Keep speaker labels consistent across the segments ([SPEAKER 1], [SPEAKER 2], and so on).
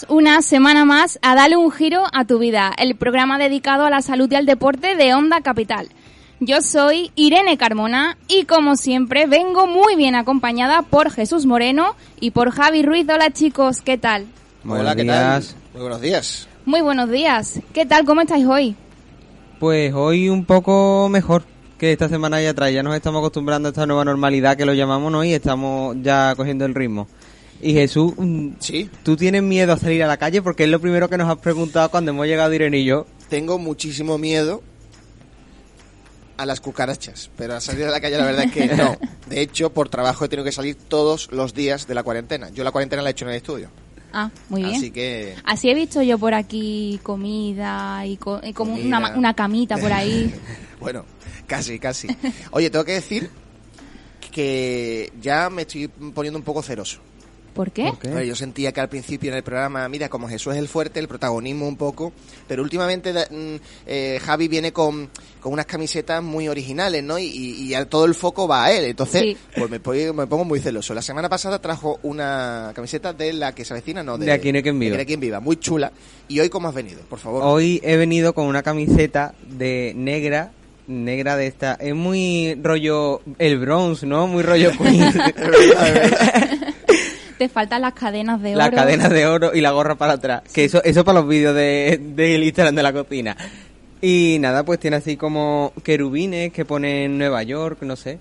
[SPEAKER 1] Bienvenidos una semana más a Dale un giro a tu vida, el programa dedicado a la salud y al deporte de Onda Capital. Yo soy Irene Carmona y como siempre vengo muy bien acompañada por Jesús Moreno y por Javi Ruiz. Hola chicos, ¿qué tal?
[SPEAKER 2] Hola, ¿qué tal? Muy buenos días.
[SPEAKER 1] Muy buenos días. ¿Qué tal? ¿Cómo estáis hoy?
[SPEAKER 3] Pues hoy un poco mejor que esta semana y atrás. Ya nos estamos acostumbrando a esta nueva normalidad que lo llamamos ¿no? y estamos ya cogiendo el ritmo. Y Jesús, mm,
[SPEAKER 2] Sí,
[SPEAKER 3] ¿tú tienes miedo a salir a la calle? Porque es lo primero que nos has preguntado cuando hemos llegado Irene y yo.
[SPEAKER 2] tengo muchísimo miedo a las cucarachas, pero a salir a la calle la verdad es que no. De hecho, por trabajo he tenido que salir todos los días de la cuarentena. Yo la cuarentena la he hecho en el estudio.
[SPEAKER 1] Ah, muy bien.
[SPEAKER 2] Así que
[SPEAKER 1] Así he visto yo por aquí comida y, co- y como
[SPEAKER 2] Comida.
[SPEAKER 1] Una, una camita por ahí.
[SPEAKER 2] Bueno, casi, casi. Oye, tengo que decir que ya me estoy poniendo un poco celoso.
[SPEAKER 1] ¿Por qué?
[SPEAKER 2] Yo sentía que al principio en el programa, mira, como Jesús es el fuerte, el protagonismo un poco, pero últimamente mm, eh, Javi viene con, con unas camisetas muy originales, ¿no? Y, y- todo el foco va a él, entonces
[SPEAKER 1] Sí.
[SPEAKER 2] pues me, pongo- me pongo muy celoso. La semana pasada trajo una camiseta de la que se avecina, ¿no?
[SPEAKER 3] De Aquí no hay quien viva.
[SPEAKER 2] de quien viva, muy chula. ¿Y hoy cómo has venido? Por favor.
[SPEAKER 3] Hoy he venido con una camiseta de negra, negra de esta. Es muy rollo el bronze, ¿no? Muy rollo Queen.
[SPEAKER 1] Te faltan las cadenas de oro.
[SPEAKER 3] la cadena de oro y la gorra para atrás. Que eso, eso para los vídeos de, del Instagram de la cocina. Y nada, pues tiene así como querubines que pone en Nueva York, no sé.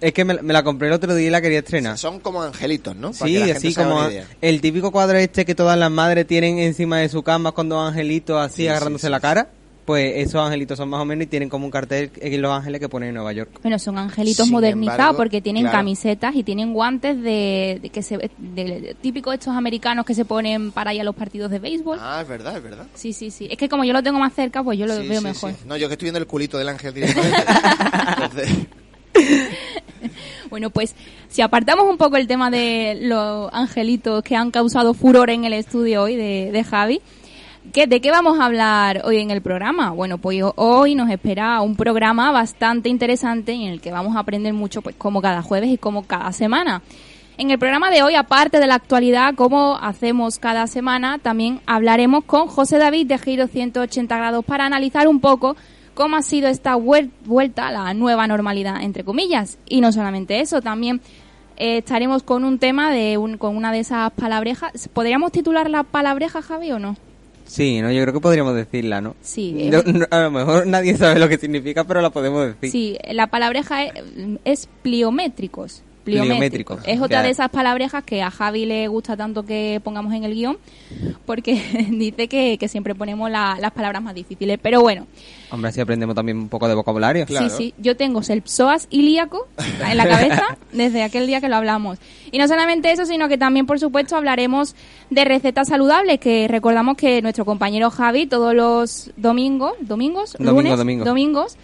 [SPEAKER 3] Es que me, me la compré el otro día y la quería estrenar.
[SPEAKER 2] Son como angelitos, ¿no? Para
[SPEAKER 3] Sí,
[SPEAKER 2] que la gente
[SPEAKER 3] así como el típico cuadro este que todas las madres tienen encima de su cama con dos angelitos así
[SPEAKER 2] Sí,
[SPEAKER 3] agarrándose
[SPEAKER 2] sí, sí,
[SPEAKER 3] la
[SPEAKER 2] sí.
[SPEAKER 3] cara. Pues esos angelitos son más o menos y tienen como un cartel en Los Ángeles que pone en Nueva York.
[SPEAKER 1] Bueno, son angelitos
[SPEAKER 2] Sin
[SPEAKER 1] modernizados
[SPEAKER 2] embargo,
[SPEAKER 1] porque tienen
[SPEAKER 2] claro.
[SPEAKER 1] camisetas y tienen guantes de, de que se de, de- típico estos americanos que se ponen para ir a los partidos de béisbol.
[SPEAKER 2] Ah, es verdad, es verdad.
[SPEAKER 1] Sí, sí, sí. Es que como yo lo tengo más cerca, pues yo lo
[SPEAKER 2] Sí,
[SPEAKER 1] veo
[SPEAKER 2] sí,
[SPEAKER 1] mejor.
[SPEAKER 2] sí. No, yo que estoy viendo el culito del ángel directamente. Entonces,
[SPEAKER 1] Bueno, pues si apartamos un poco el tema de los angelitos que han causado furor en el estudio hoy de, de Javi, ¿qué, ¿de qué vamos a hablar hoy en el programa? Bueno, pues hoy nos espera un programa bastante interesante en el que vamos a aprender mucho, pues como cada jueves y como cada semana. En el programa de hoy, aparte de la actualidad, como hacemos cada semana, también hablaremos con José David de Giro 180 grados para analizar un poco cómo ha sido esta vuel- vuelta a la nueva normalidad, entre comillas. Y no solamente eso, también eh, estaremos con un tema de un, con una de esas palabrejas. ¿Podríamos titular la palabreja, Javi, o no?
[SPEAKER 3] Sí, ¿no? Yo creo que podríamos decirla, ¿no?
[SPEAKER 1] Sí, eh.
[SPEAKER 3] No- no, a lo mejor nadie sabe lo que significa, pero la podemos decir.
[SPEAKER 1] Sí, la palabreja es, es pliométricos.
[SPEAKER 3] Pliométricos,
[SPEAKER 1] Es otra de esas palabrejas que a Javi le gusta tanto que pongamos en el guion, porque dice que, que siempre ponemos la- las palabras más difíciles. Pero bueno,
[SPEAKER 3] Hombre, así aprendemos también un poco de vocabulario.
[SPEAKER 2] Claro.
[SPEAKER 1] sí, sí, yo tengo el psoas ilíaco en la cabeza desde aquel día que lo hablamos. Y no solamente eso, sino que también, por supuesto, hablaremos de recetas saludables, que recordamos que nuestro compañero Javi todos los domingos, domingos,
[SPEAKER 3] Domingo,
[SPEAKER 1] lunes,
[SPEAKER 3] domingo.
[SPEAKER 1] domingos,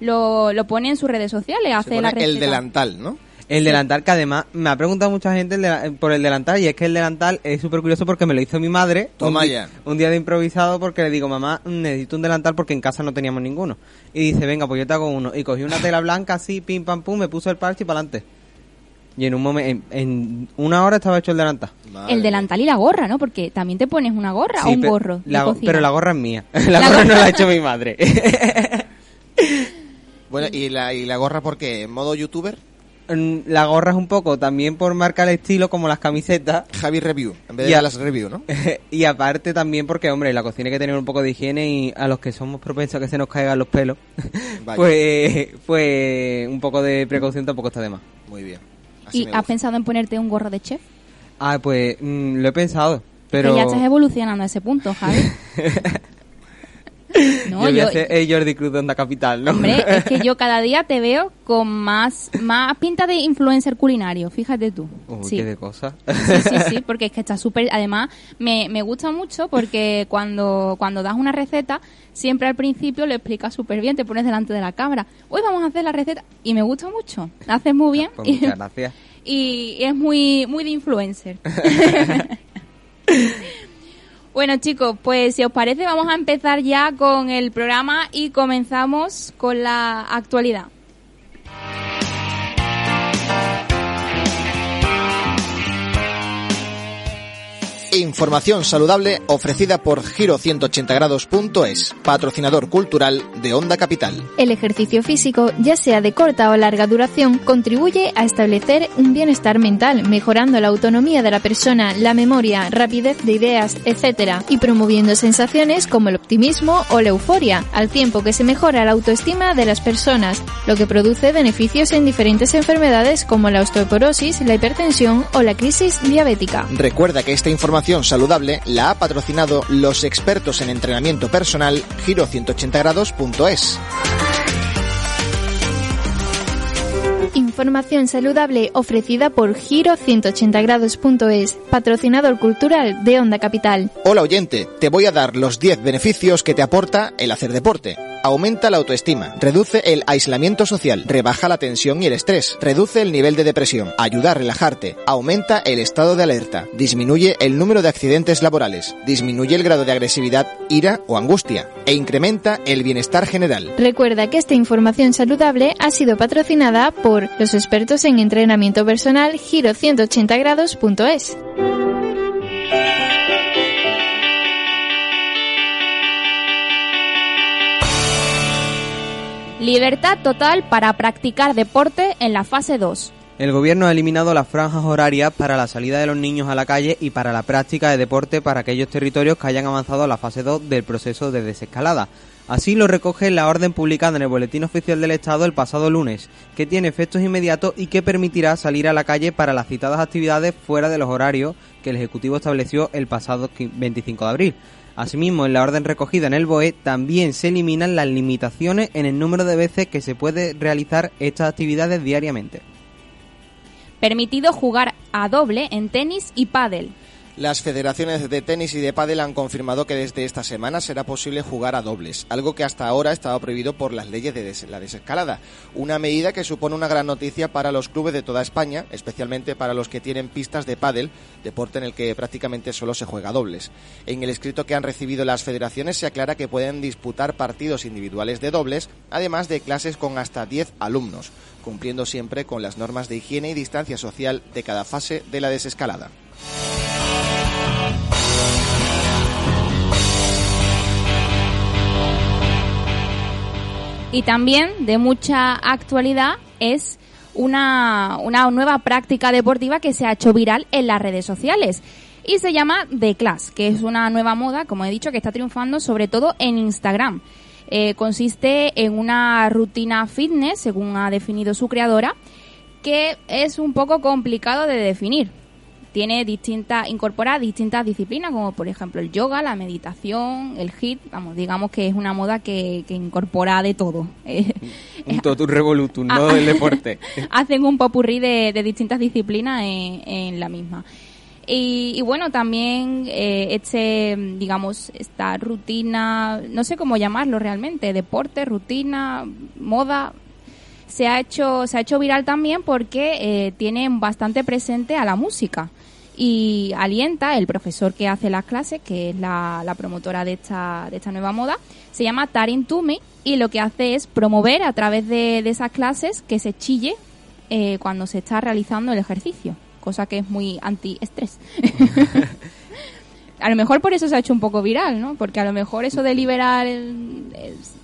[SPEAKER 1] lo, lo pone en sus redes sociales,
[SPEAKER 2] se
[SPEAKER 1] hace
[SPEAKER 2] pone
[SPEAKER 1] la
[SPEAKER 2] el
[SPEAKER 1] receta.
[SPEAKER 2] delantal, ¿no?
[SPEAKER 3] El delantal, que además me ha preguntado mucha gente el dela- por el delantal, y es que el delantal es súper curioso porque me lo hizo mi madre.
[SPEAKER 2] Toma
[SPEAKER 3] un,
[SPEAKER 2] ya.
[SPEAKER 3] un día de improvisado porque le digo, mamá, necesito un delantal porque en casa no teníamos ninguno. Y dice, venga, pues yo te hago uno. Y cogí una tela blanca así, pim, pam, pum, me puso el parche y para adelante. Y en un momento, en, en una hora estaba hecho el delantal.
[SPEAKER 2] Madre
[SPEAKER 1] El delantal y la gorra, ¿no? Porque también te pones una gorra o un
[SPEAKER 3] pe-
[SPEAKER 1] gorro. de
[SPEAKER 3] la- pero la gorra es mía. La,
[SPEAKER 1] La
[SPEAKER 3] gorra no la ha hecho mi madre.
[SPEAKER 2] Bueno, ¿y la, ¿y la gorra por qué? ¿En modo youtuber?
[SPEAKER 3] La gorra es un poco también por marcar el estilo como las camisetas.
[SPEAKER 2] Javi Review, en vez de las review, ¿no?
[SPEAKER 3] y aparte también porque, hombre, la cocina hay que tener un poco de higiene y a los que somos propensos a que se nos caigan los pelos,
[SPEAKER 2] Vaya.
[SPEAKER 3] pues, pues un poco de precaución tampoco está de más.
[SPEAKER 2] Muy bien. Así
[SPEAKER 1] ¿Y has
[SPEAKER 2] gusta.
[SPEAKER 1] pensado en ponerte un gorro de chef?
[SPEAKER 3] Ah, pues mm, lo he pensado, pero...
[SPEAKER 1] Que ya estás evolucionando a ese punto, Javi.
[SPEAKER 3] yo
[SPEAKER 1] No, yo,
[SPEAKER 3] el Jordi Cruz de Onda Capital, ¿no?
[SPEAKER 1] Hombre, es que yo cada día te veo con más, más pinta de influencer culinario, fíjate tú.
[SPEAKER 3] Uy,
[SPEAKER 1] sí.
[SPEAKER 3] qué de cosas.
[SPEAKER 1] sí, sí, sí, porque es que está súper... Además, me, me gusta mucho porque cuando, cuando das una receta, siempre al principio lo explicas súper bien, te pones delante de la cámara. Hoy vamos a hacer la receta y me gusta mucho. La haces muy bien
[SPEAKER 3] Pues
[SPEAKER 1] y,
[SPEAKER 3] muchas gracias.
[SPEAKER 1] y es muy, muy de influencer. Bueno chicos, pues si os parece vamos a empezar ya con el programa y comenzamos con la actualidad.
[SPEAKER 2] Información saludable ofrecida por Giro180grados.es, patrocinador cultural de Onda Capital.
[SPEAKER 4] El ejercicio físico, ya sea de corta o larga duración, contribuye a establecer un bienestar mental, mejorando la autonomía de la persona, la memoria, rapidez de ideas, etc. y promoviendo sensaciones como el optimismo o la euforia, al tiempo que se mejora la autoestima de las personas, lo que produce beneficios en diferentes enfermedades como la osteoporosis, la hipertensión o la crisis diabética.
[SPEAKER 2] Recuerda que esta información saludable la ha patrocinado los expertos en entrenamiento personal giro180grados.es.
[SPEAKER 4] Información saludable ofrecida por Giro180grados.es, patrocinador cultural de Onda Capital.
[SPEAKER 2] Hola oyente, te voy a dar los 10 beneficios que te aporta el hacer deporte. Aumenta la autoestima, reduce el aislamiento social, rebaja la tensión y el estrés, reduce el nivel de depresión, ayuda a relajarte, aumenta el estado de alerta, disminuye el número de accidentes laborales, disminuye el grado de agresividad, ira o angustia e incrementa el bienestar general.
[SPEAKER 4] Recuerda que esta información saludable ha sido patrocinada por los expertos en entrenamiento personal Giro180grados.es.
[SPEAKER 1] Libertad total para practicar deporte en la fase 2.
[SPEAKER 3] El gobierno ha eliminado las franjas horarias para la salida de los niños a la calle y para la práctica de deporte para aquellos territorios que hayan avanzado a la fase 2 del proceso de desescalada. Así lo recoge la orden publicada en el Boletín Oficial del Estado el pasado lunes, que tiene efectos inmediatos y que permitirá salir a la calle para las citadas actividades fuera de los horarios que el Ejecutivo estableció el pasado 25 de abril. Asimismo, en la orden recogida en el BOE también se eliminan las limitaciones en el número de veces que se puede realizar estas actividades diariamente.
[SPEAKER 1] Permitido jugar a doble en tenis y pádel.
[SPEAKER 2] Las federaciones de tenis y de pádel han confirmado que desde esta semana será posible jugar a dobles, algo que hasta ahora estaba prohibido por las leyes de la desescalada. Una medida que supone una gran noticia para los clubes de toda España, especialmente para los que tienen pistas de pádel, deporte en el que prácticamente solo se juega a dobles. En el escrito que han recibido las federaciones se aclara que pueden disputar partidos individuales de dobles, además de clases con hasta 10 alumnos, cumpliendo siempre con las normas de higiene y distancia social de cada fase de la desescalada.
[SPEAKER 1] Y también de mucha actualidad es una, una nueva práctica deportiva que se ha hecho viral en las redes sociales y se llama The Class, que es una nueva moda, como he dicho, que está triunfando sobre todo en Instagram. Eh, consiste en una rutina fitness, según ha definido su creadora, que es un poco complicado de definir, tiene distintas, incorpora distintas disciplinas, como por ejemplo el yoga, la meditación, el HIIT, vamos, digamos que es una moda que, que incorpora de todo.
[SPEAKER 3] un totum revolutum, ¿no? del deporte.
[SPEAKER 1] Hacen un popurrí de, de distintas disciplinas en, en la misma. Y, y, bueno, también eh, este, digamos, esta rutina, no sé cómo llamarlo realmente, deporte, rutina, moda, se ha hecho, se ha hecho viral también porque eh, tiene bastante presente a la música y alienta el profesor que hace las clases, que es la, la promotora de esta, de esta nueva moda, se llama Tarin Tumi y lo que hace es promover a través de, de esas clases que se chille eh, cuando se está realizando el ejercicio, cosa que es muy anti-estrés. a lo mejor por eso se ha hecho un poco viral, ¿no? Porque a lo mejor eso de liberar,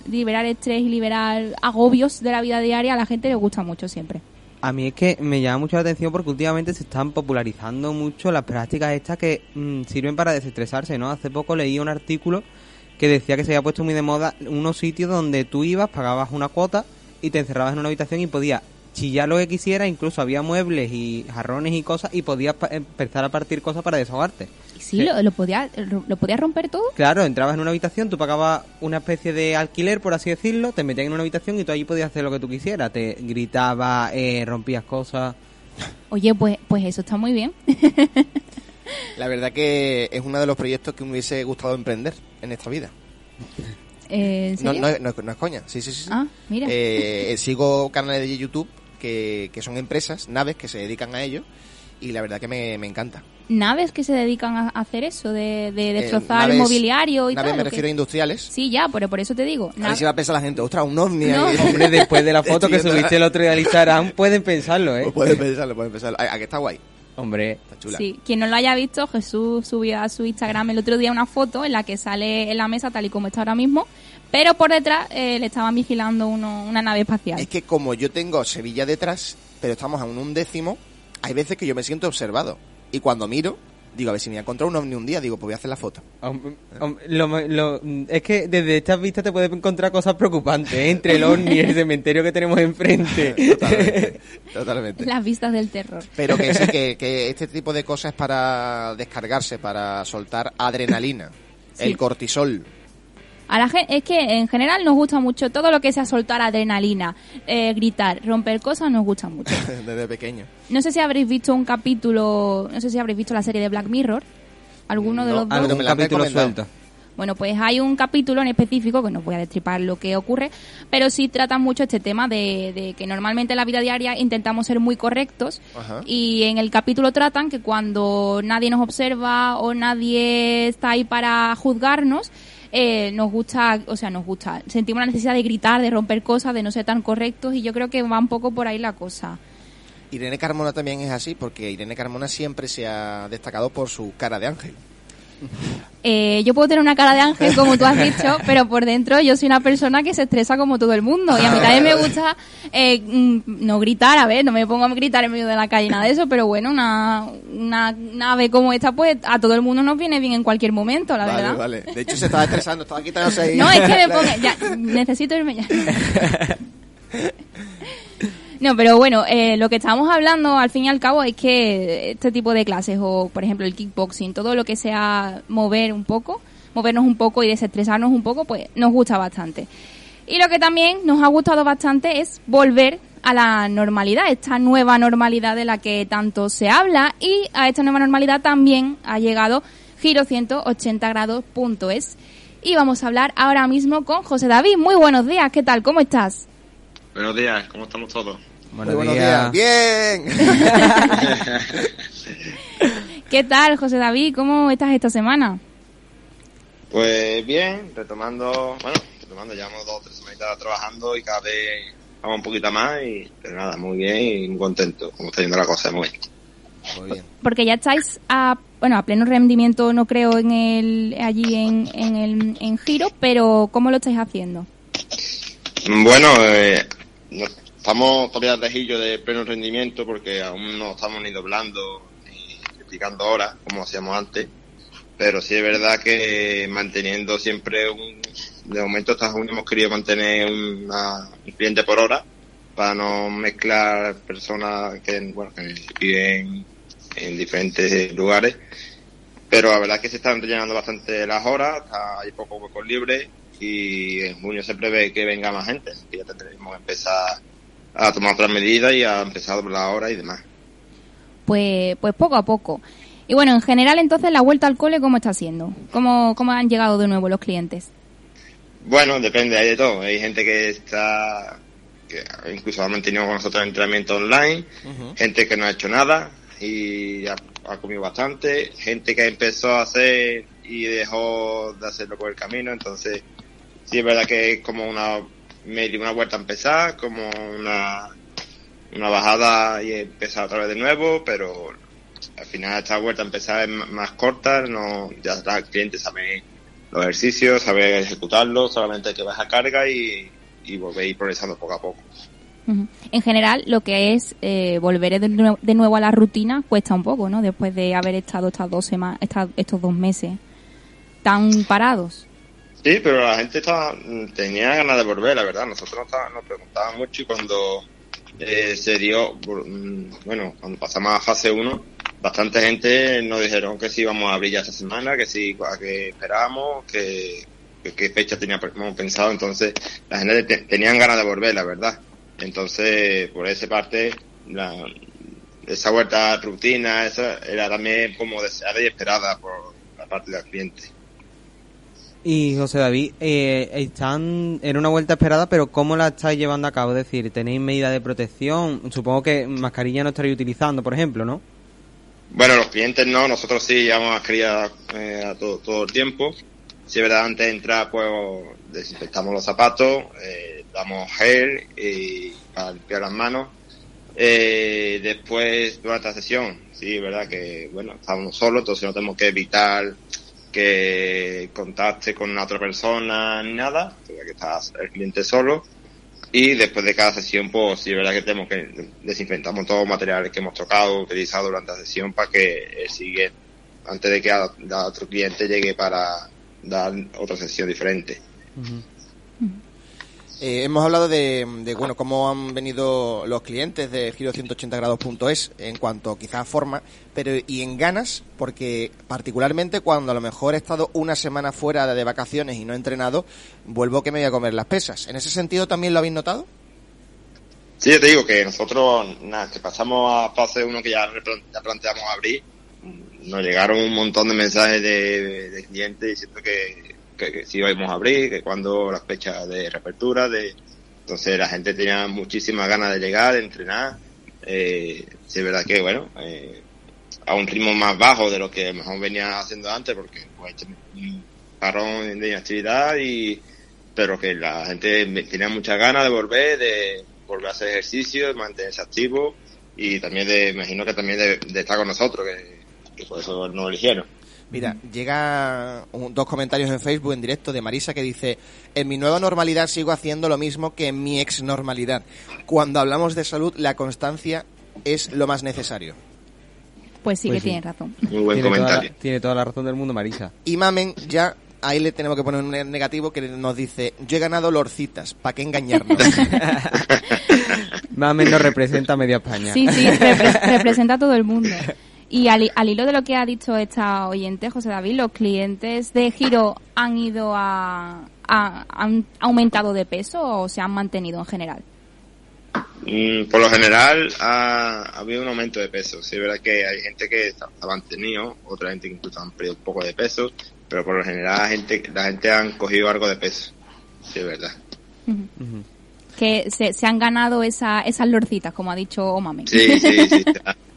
[SPEAKER 1] liberar estrés y liberar agobios de la vida diaria a la gente le gusta mucho siempre.
[SPEAKER 3] A mí es que me llama mucho la atención porque últimamente se están popularizando mucho las prácticas estas que mmm, sirven para desestresarse, ¿no? Hace poco leí un artículo que decía que se había puesto muy de moda unos sitios donde tú ibas, pagabas una cuota y te encerrabas en una habitación y podías chillar lo que quisiera, incluso había muebles y jarrones y cosas y podías empezar a partir cosas para desahogarte.
[SPEAKER 1] Sí, sí. Lo, lo, podía, lo, podías romper todo.
[SPEAKER 3] Claro, entrabas en una habitación, tú pagabas una especie de alquiler, por así decirlo, te metían en una habitación y tú allí podías hacer lo que tú quisieras. Te gritabas, eh, rompías cosas.
[SPEAKER 1] Oye, pues, pues eso está muy bien.
[SPEAKER 2] La verdad que es uno de los proyectos que me hubiese gustado emprender en esta vida.
[SPEAKER 1] Eh,
[SPEAKER 2] no, no, no, no, es coña, sí, sí, sí.
[SPEAKER 1] Ah, mira.
[SPEAKER 2] Eh, sigo canales de YouTube que, que, son empresas, naves que se dedican a ello y la verdad que me, me encanta.
[SPEAKER 1] ¿Naves que se dedican a hacer eso? ¿De, de destrozar eh, naves, mobiliario y
[SPEAKER 2] naves
[SPEAKER 1] tal?
[SPEAKER 2] me refiero a industriales.
[SPEAKER 1] Sí, ya, pero por eso te digo.
[SPEAKER 2] A ver si va a pensar la gente, ostras, un ovni
[SPEAKER 1] No.
[SPEAKER 2] ahí.
[SPEAKER 3] Hombre, después de la foto que subiste el otro día al Instagram, pueden pensarlo, ¿eh?
[SPEAKER 2] Pues pueden pensarlo, pueden pensarlo. ¿A, a que está guay?
[SPEAKER 3] Hombre,
[SPEAKER 2] Está chula.
[SPEAKER 1] Sí, quien no lo haya visto, Jesús subió a su Instagram el otro día una foto en la que sale en la mesa tal y como está ahora mismo, pero por detrás eh, le estaban vigilando uno- una nave espacial.
[SPEAKER 2] Es que como yo tengo Sevilla detrás, pero estamos a un undécimo, hay veces que yo me siento observado. Y cuando miro, digo, a ver si me voy a encontrar un ovni un día, digo, pues voy a hacer la foto.
[SPEAKER 3] lo- lo- es que desde estas vistas te puedes encontrar cosas preocupantes, ¿eh? entre el ovni y el cementerio que tenemos enfrente.
[SPEAKER 2] Totalmente. totalmente.
[SPEAKER 1] Las vistas del terror.
[SPEAKER 2] Pero que sí, que, que este tipo de cosas es para descargarse, para soltar adrenalina,
[SPEAKER 1] Sí.
[SPEAKER 2] el cortisol.
[SPEAKER 1] A la gente, es que en general nos gusta mucho todo lo que sea soltar adrenalina, eh, gritar, romper cosas, nos gusta mucho.
[SPEAKER 2] Desde pequeño.
[SPEAKER 1] No sé si habréis visto un capítulo, no sé si habréis visto la serie de Black Mirror, alguno de los dos.
[SPEAKER 2] algo
[SPEAKER 3] Algún
[SPEAKER 2] me la han
[SPEAKER 3] capítulo suelto.
[SPEAKER 1] Bueno, pues hay un capítulo en específico, que no voy a destripar lo que ocurre, pero sí trata mucho este tema de, de que normalmente en la vida diaria intentamos ser muy correctos
[SPEAKER 2] Ajá.
[SPEAKER 1] y en el capítulo tratan que cuando nadie nos observa o nadie está ahí para juzgarnos, eh, nos gusta, o sea, nos gusta, sentimos la necesidad de gritar, de romper cosas, de no ser tan correctos y yo creo que va un poco por ahí la cosa.
[SPEAKER 2] Irene Carmona también es así, porque Irene Carmona siempre se ha destacado por su cara de ángel.
[SPEAKER 1] Eh, yo puedo tener una cara de ángel, como tú has dicho, pero por dentro yo soy una persona que se estresa como todo el mundo. Y a mí también me gusta eh, mm, no gritar, a ver, no me pongo a gritar en medio de la calle, nada de eso, pero bueno, una, una nave como esta, pues a todo el mundo nos viene bien en cualquier momento, la
[SPEAKER 2] vale,
[SPEAKER 1] verdad.
[SPEAKER 2] vale. De hecho, se estaba estresando, estaba quitándose ahí.
[SPEAKER 1] No, es que me pongo, ya, necesito irme ya. No, pero bueno, eh, lo que estábamos hablando al fin y al cabo es que este tipo de clases o, por ejemplo, el kickboxing, todo lo que sea mover un poco, movernos un poco y desestresarnos un poco, pues nos gusta bastante. Y lo que también nos ha gustado bastante es volver a la normalidad, esta nueva normalidad de la que tanto se habla y a esta nueva normalidad también ha llegado Giro 180 grados.es y vamos a hablar ahora mismo con José David. Muy buenos días, ¿qué tal? ¿Cómo estás?
[SPEAKER 5] Buenos días, ¿cómo estamos todos?
[SPEAKER 2] Buenos días. Bien.
[SPEAKER 1] ¿Qué tal, José David? ¿Cómo estás esta semana?
[SPEAKER 5] Pues bien, retomando, bueno, retomando, llevamos dos o tres semanitas trabajando y cada vez vamos un poquito más y, pero nada, muy bien y muy contento, como está yendo la cosa, muy bien.
[SPEAKER 2] Muy bien.
[SPEAKER 1] Porque ya estáis a, bueno, a pleno rendimiento, no creo, en el, allí en, en el en Giro, pero ¿cómo lo estáis haciendo?
[SPEAKER 5] Bueno, eh, no- estamos todavía lejillo de pleno rendimiento porque aún no estamos ni doblando ni explicando horas como hacíamos antes, pero sí es verdad que manteniendo siempre un, de momento hasta junio hemos querido mantener un cliente por hora para no mezclar personas que, bueno, viven en diferentes lugares. Pero la verdad es que se están rellenando bastante las horas, hay pocos huecos libres y en junio se prevé que venga más gente, ya tendremos que empezar a tomar otras medidas y a empezar a doblar horas y demás.
[SPEAKER 1] Pues, pues poco a poco. Y bueno, en general entonces la vuelta al cole, ¿cómo está siendo? ¿Cómo, cómo han llegado de nuevo los clientes?
[SPEAKER 5] Bueno, depende, hay de todo. Hay gente que está, que incluso ha mantenido con nosotros entrenamiento online, gente que no ha hecho nada y ha, ha comido bastante, gente que empezó a hacer y dejó de hacerlo por el camino, entonces sí es verdad que es como una medio una vuelta a empezar, como una, una bajada y empezar otra vez de nuevo, pero al final esta vuelta a empezar es más corta, no ya el cliente sabe los ejercicios, sabe ejecutarlos, solamente hay que bajar carga y, y volver a ir progresando poco a poco.
[SPEAKER 1] En general, lo que es eh, volver de, nue- de nuevo a la rutina cuesta un poco, ¿no? Después de haber estado estas dos semanas, estos dos meses tan parados.
[SPEAKER 5] Sí, pero la gente estaba, tenía ganas de volver, la verdad. Nosotros nos, estaba- nos preguntaban mucho y cuando eh, se dio, mm, bueno, cuando pasamos a fase 1, bastante gente nos dijeron que sí íbamos a abrir ya esta semana, que sí, a que esperábamos, que, que qué fecha teníamos pensado. Entonces, la gente te- tenían ganas de volver, la verdad. Entonces, por esa parte, la, esa vuelta rutina, esa era también como deseada y esperada por la parte del cliente.
[SPEAKER 3] Y José David, eh, están en una vuelta esperada, pero ¿cómo la estáis llevando a cabo? Es decir, ¿tenéis medidas de protección? Supongo que mascarilla no estaréis utilizando, por ejemplo, ¿no?
[SPEAKER 5] Bueno, los clientes no, nosotros sí llevamos mascarilla eh, a todo, el tiempo. Si es verdad, antes de entrar, pues desinfectamos los zapatos, eh, damos gel para limpiar las manos. Eh, después, durante la sesión, sí, verdad que, bueno, estamos solos, entonces no tenemos que evitar que contacte con otra persona ni nada, ya que está el cliente solo. Y después de cada sesión, pues sí, verdad que tenemos que desinfectamos todos los materiales que hemos tocado, utilizado durante la sesión para que el siguiente, antes de que a, otro cliente llegue para dar otra sesión diferente.
[SPEAKER 2] Eh, hemos hablado de, bueno cómo han venido los clientes de Giro 180 grados.es en cuanto quizás a forma, pero y en ganas, porque particularmente cuando a lo mejor he estado una semana fuera de vacaciones y no he entrenado, vuelvo que me voy a comer las pesas. ¿En ese sentido también lo habéis notado?
[SPEAKER 5] Sí, yo te digo que nosotros, nada, que pasamos a fase 1 que ya, ya planteamos abrir, nos llegaron un montón de mensajes de, de clientes diciendo que que, si íbamos a abrir, que cuando las fechas de reapertura, de entonces la gente tenía muchísimas ganas de llegar, de entrenar. Eh, sí es verdad que bueno, eh, a un ritmo más bajo de lo que mejor venía haciendo antes, porque pues, un parón de inactividad y pero que la gente tenía muchas ganas de volver, de volver a hacer ejercicio, de mantenerse activo y también de, imagino que también de, estar con nosotros, que, que por eso nos eligieron.
[SPEAKER 2] Mira, llega un, dos comentarios en Facebook en directo de Marisa que dice, en mi nueva normalidad sigo haciendo lo mismo que en mi ex normalidad. Cuando hablamos de salud, la constancia es lo más necesario.
[SPEAKER 1] Pues sí pues que sí. tiene razón.
[SPEAKER 5] Muy buen
[SPEAKER 3] tiene
[SPEAKER 5] comentario.
[SPEAKER 3] Toda la, tiene toda la razón del mundo, Marisa.
[SPEAKER 2] Y Mamen ya ahí le tenemos que poner un negativo que nos dice, yo he ganado lorcitas, ¿para qué engañarnos?
[SPEAKER 3] Mamen nos representa media España.
[SPEAKER 1] Sí, sí, repre representa a todo el mundo. Y al, al, hilo de lo que ha dicho esta oyente, José David, los clientes de Giro han ido a, a han aumentado de peso o se han mantenido en general.
[SPEAKER 5] Mm, por lo general ha, ha, habido un aumento de peso. Sí, es verdad que hay gente que ha mantenido, otra gente que incluso han perdido un poco de peso, pero por lo general la gente, la gente han cogido algo de peso. Sí, es verdad.
[SPEAKER 1] Uh -huh. Uh -huh. Que se, se, han ganado esa, esas lorcitas, como ha dicho Omame.
[SPEAKER 5] Sí, sí, sí.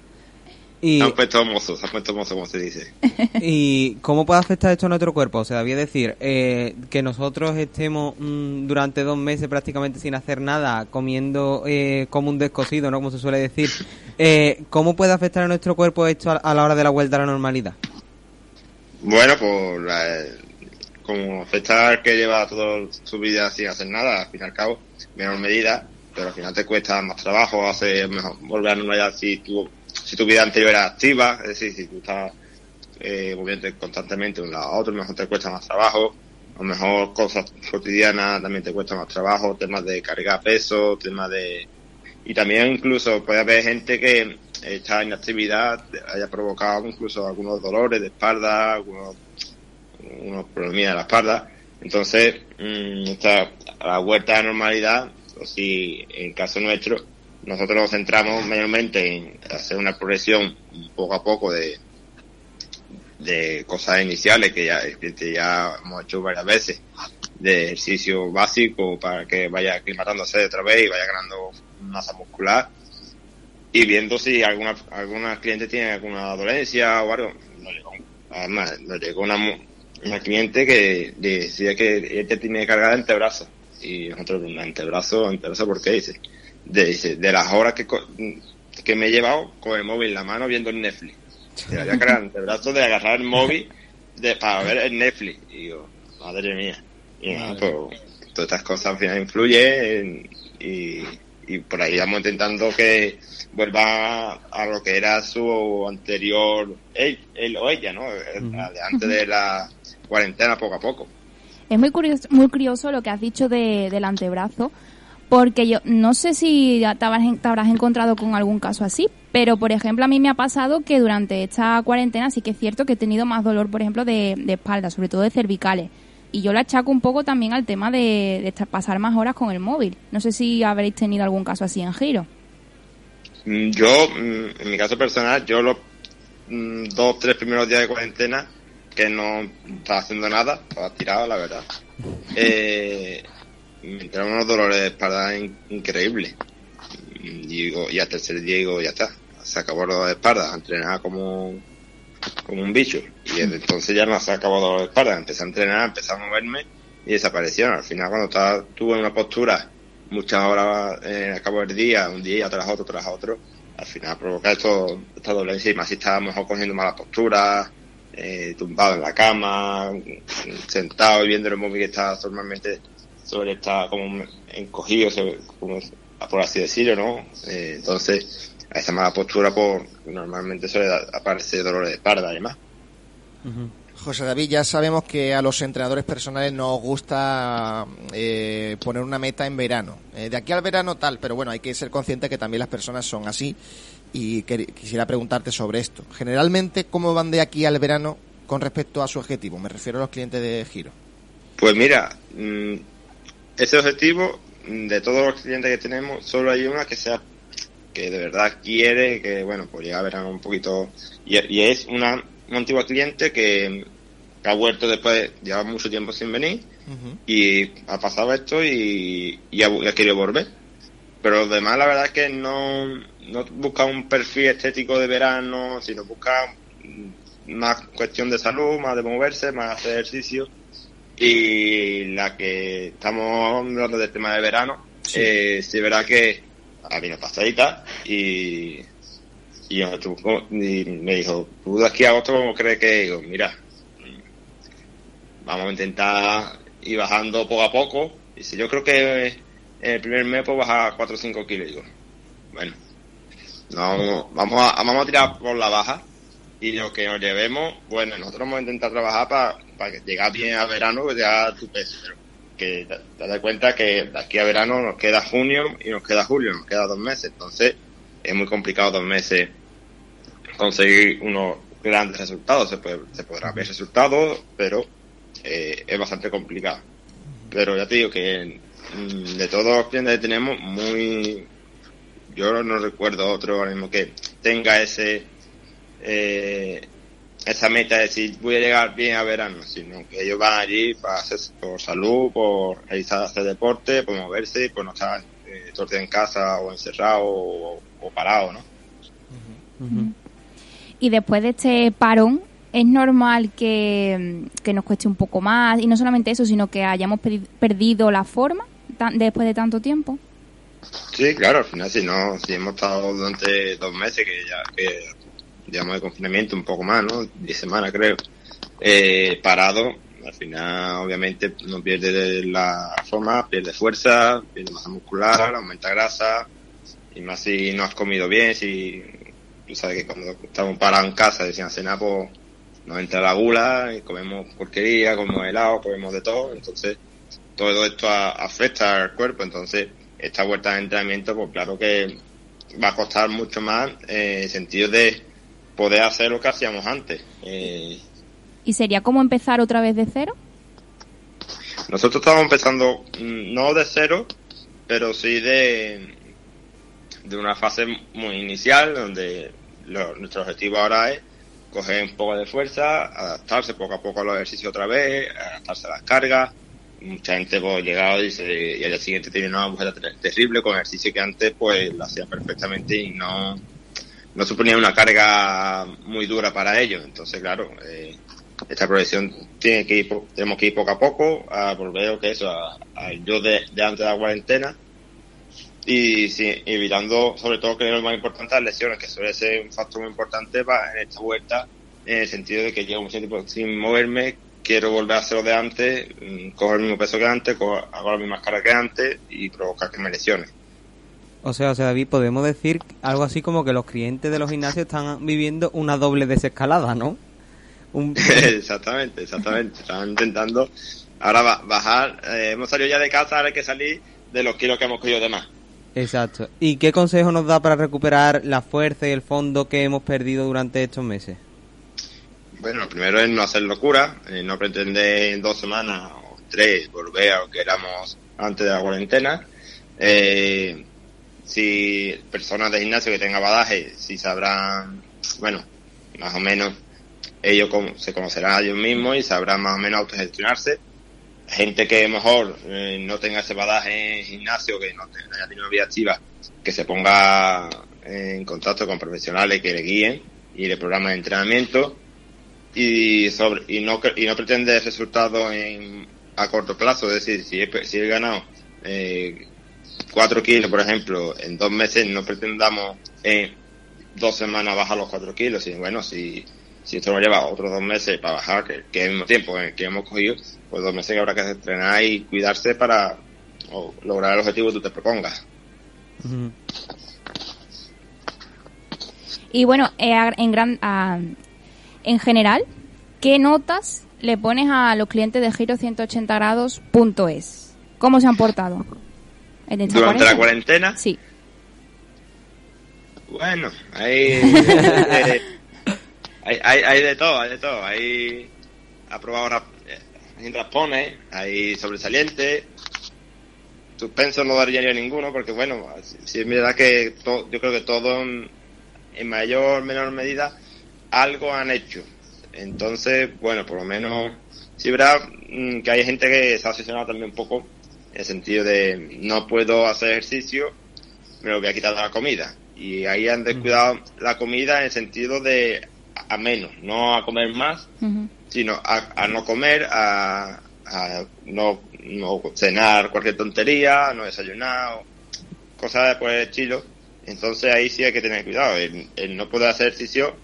[SPEAKER 5] Y, se han puesto mozos, se han puesto mozos, como se dice.
[SPEAKER 3] ¿Y cómo puede afectar esto a nuestro cuerpo? O sea, voy a decir, eh, que nosotros estemos mmm, durante dos meses prácticamente sin hacer nada, comiendo eh, como un descosido, ¿no? Como se suele decir. Eh, ¿Cómo puede afectar a nuestro cuerpo esto a, a, la hora de la vuelta a la normalidad?
[SPEAKER 5] Bueno, pues la, como afecta al que lleva toda su vida sin hacer nada, al fin y al cabo, menor medida, pero al final te cuesta más trabajo hacer mejor, volver a la normalidad si tú si tu vida anterior era activa, es decir, si tú estás eh, moviendo constantemente de un lado a otro, mejor te cuesta más trabajo, a lo mejor cosas cotidianas también te cuesta más trabajo, temas de cargar peso, temas de... Y también incluso puede haber gente que esta inactividad haya provocado incluso algunos dolores de espalda, algunos, unos problemas de la espalda. Entonces, mmm, esta, a la vuelta a la normalidad, o si en caso nuestro, nosotros nos centramos mayormente en hacer una progresión poco a poco de, de cosas iniciales que ya, que ya hemos hecho varias veces, de ejercicio básico para que vaya aclimatándose otra vez y vaya ganando masa muscular y viendo si alguna, algunas clientes tienen alguna dolencia o algo. Nos llegó, además, nos llegó una, una cliente que decía que ella tiene cargada antebrazo y nosotros antebrazo, antebrazo, ¿por qué dice? De, de las horas que, que me he llevado con el móvil en la mano viendo el Netflix. Te había cargado el brazo de agarrar el móvil de, para ver el Netflix. Y digo, madre mía. Y nada, pues, todas estas cosas al final influyen y, y por ahí vamos intentando que vuelva a lo que era su anterior, él, él o ella, ¿no? De antes de la cuarentena poco a poco.
[SPEAKER 1] Es muy curioso, muy curioso lo que has dicho de, del antebrazo, porque yo no sé si te habrás, te habrás, encontrado con algún caso así, pero por ejemplo a mí me ha pasado que durante esta cuarentena sí que es cierto que he tenido más dolor, por ejemplo, de, de espalda, sobre todo de cervicales. Y yo lo achaco un poco también al tema de, de estar, pasar más horas con el móvil. No sé si habréis tenido algún caso así en giro.
[SPEAKER 5] Yo, en mi caso personal, yo los dos, tres primeros días de cuarentena, que no estaba haciendo nada, estaba tirado, la verdad. Eh, me entraron unos dolores de espalda in, increíbles. Y, digo, y el tercer día digo, ya está, se acabó el dolor de espalda, entrenaba como, como un bicho. Y entonces ya no se acabó el dolor de espalda, empecé a entrenar, empecé a moverme y desaparecieron. Al final cuando estaba, tuve una postura muchas horas eh, al cabo del día, un día tras otro, tras otro, al final provoca esto, esta dolencia y más si está mejor cogiendo malas posturas, eh, tumbado en la cama, sentado y viendo el móvil que está normalmente sobre está como encogido, como, por así decirlo, ¿no? Eh, entonces, a esa mala postura, pues normalmente suele aparecer dolor de espalda además.
[SPEAKER 2] José David, ya sabemos que a los entrenadores personales nos gusta eh, poner una meta en verano. Eh, de aquí al verano tal, pero bueno, hay que ser consciente que también las personas son así y quisiera preguntarte sobre esto. Generalmente, ¿cómo van de aquí al verano con respecto a su objetivo? Me refiero a los clientes de Giro.
[SPEAKER 5] Pues mira, mm, ese objetivo mm, de todos los clientes que tenemos, solo hay una que sea que de verdad quiere que, bueno, pues llega a verano un poquito. Y, y es una un antiguo cliente que, ha vuelto después, lleva mucho tiempo sin venir y ha pasado esto y, ha, querido volver. Pero los demás la verdad es que no, no busca un perfil estético de verano, sino busca más cuestión de salud, más de moverse, más hacer ejercicio. Y la que estamos hablando del tema de verano, sí, eh, sí verá que vino pasadita y y, me dijo, ¿tú de aquí a agosto cómo crees que? Digo, mira, vamos a intentar ir bajando poco a poco. Y si yo creo que en el primer mes puedo bajar 4 o 5 kilos. Digo, bueno, no, vamos, a, vamos a tirar por la baja. Y lo que nos llevemos, bueno, nosotros vamos a intentar trabajar para, para llegar bien a verano, que ya tu peso. que te, das cuenta que de aquí a verano nos queda junio y nos queda julio, nos queda dos meses. Entonces, es muy complicado dos meses conseguir unos grandes resultados. Se, puede, se podrá ver resultados, pero eh, es bastante complicado. Pero ya te digo que mm, de todos los clientes que tenemos, muy. Yo no recuerdo otro ahora mismo que tenga ese. Eh, esa meta de decir voy a llegar bien a verano, sino que ellos van allí para hacer por salud, por realizar hacer deporte, por moverse, por no estar eh, en casa o encerrado o, parado, ¿no?
[SPEAKER 1] Y después de este parón, es normal que, nos cueste un poco más, y no solamente eso, sino que hayamos perdido la forma después de tanto tiempo.
[SPEAKER 5] Sí, claro, al final si no, si hemos estado durante dos meses, que ya, que digamos de confinamiento un poco más, ¿no? Diez semanas creo, eh, parado, al final obviamente no pierde la forma, pierde fuerza, pierde masa muscular, aumenta grasa, y más si no has comido bien, si tú sabes que cuando estamos parados en casa, decían cenar, pues nos entra la gula, y comemos porquería, comemos helado, comemos de todo, entonces todo esto afecta al cuerpo, entonces esta vuelta de entrenamiento, pues claro que va a costar mucho más eh, en el sentido de poder hacer lo que hacíamos antes. Eh,
[SPEAKER 1] ¿Y sería como empezar otra vez de cero?
[SPEAKER 5] Nosotros estamos empezando mm, no de cero, pero sí de, de una fase muy inicial donde nuestro objetivo ahora es coger un poco de fuerza, adaptarse poco a poco a los ejercicios otra vez, adaptarse a las cargas. Mucha gente pues llegado y, se, y al día siguiente tiene una agujera terrible con ejercicio que antes pues lo hacía perfectamente y no, no suponía una carga muy dura para ellos. Entonces, claro, eh, esta progresión tiene que ir, tenemos que ir poco a poco a volver que eso, a, yo de antes de la cuarentena y evitando sobre todo que es lo más importante las lesiones, que suele ser un factor muy importante para, en esta vuelta, en el sentido de que llevo mucho tiempo sin moverme, quiero volver a hacerlo de antes, mm, coger el mismo peso que antes, hago la misma cara que antes y provocar que me lesione.
[SPEAKER 3] O sea, o sea, David, podemos decir algo así como que los clientes de los gimnasios están viviendo una doble desescalada, ¿no?
[SPEAKER 5] exactamente, exactamente. Están intentando ahora bajar. Eh, hemos salido ya de casa, ahora hay que salir de los kilos que hemos cogido de más.
[SPEAKER 3] Exacto. ¿Y qué consejo nos da para recuperar la fuerza y el fondo que hemos perdido durante estos meses?
[SPEAKER 5] Bueno, lo primero es no hacer locura, eh, no pretender en dos semanas o tres volver a lo que éramos antes de la cuarentena. Eh, si personas de gimnasio que tengan badaje, si sabrán, bueno, más o menos ellos se conocerán a ellos mismos y sabrán más o menos autogestionarse. Gente que mejor eh, no tenga ese badaje en gimnasio, que no tenga, haya tenido vida activa, que se ponga en contacto con profesionales que le guíen y le programen de entrenamiento y sobre y no y no pretende resultados en a corto plazo, es decir, si he, si he ganado eh, cuatro kilos, por ejemplo, en dos meses, no pretendamos en dos semanas bajar los cuatro kilos, y bueno, si, si esto nos lleva otros dos meses para bajar, que, que es el mismo tiempo en el que hemos cogido, pues dos meses que habrá que entrenar y cuidarse para o, lograr el objetivo que tú te propongas.
[SPEAKER 1] Y bueno, eh, a- en, gran, en general, ¿qué notas le pones a los clientes de Giro 180 grados.es? ¿Cómo se han portado? ¿En esta
[SPEAKER 5] Durante la
[SPEAKER 1] cuarentena? Sí.
[SPEAKER 5] Bueno, hay, eh, hay, hay, hay de todo, hay de todo. Hay aprobado eh, sin raspones, hay sobresalientes. Suspenso no daría yo ninguno, porque bueno, si, si es verdad que to- yo creo que todos en, en mayor o menor medida algo han hecho. Entonces, bueno, por lo menos, sí verdad mm, que hay gente que se ha obsesionado también un poco en el sentido de no puedo hacer ejercicio, me lo voy a quitar de la comida. Y ahí han descuidado la comida en el sentido de a menos, no a comer más, sino a, a no comer, a, a no, no cenar cualquier tontería, no desayunar, o cosas por el estilo. Entonces ahí sí hay que tener cuidado. El, el no poder hacer ejercicio,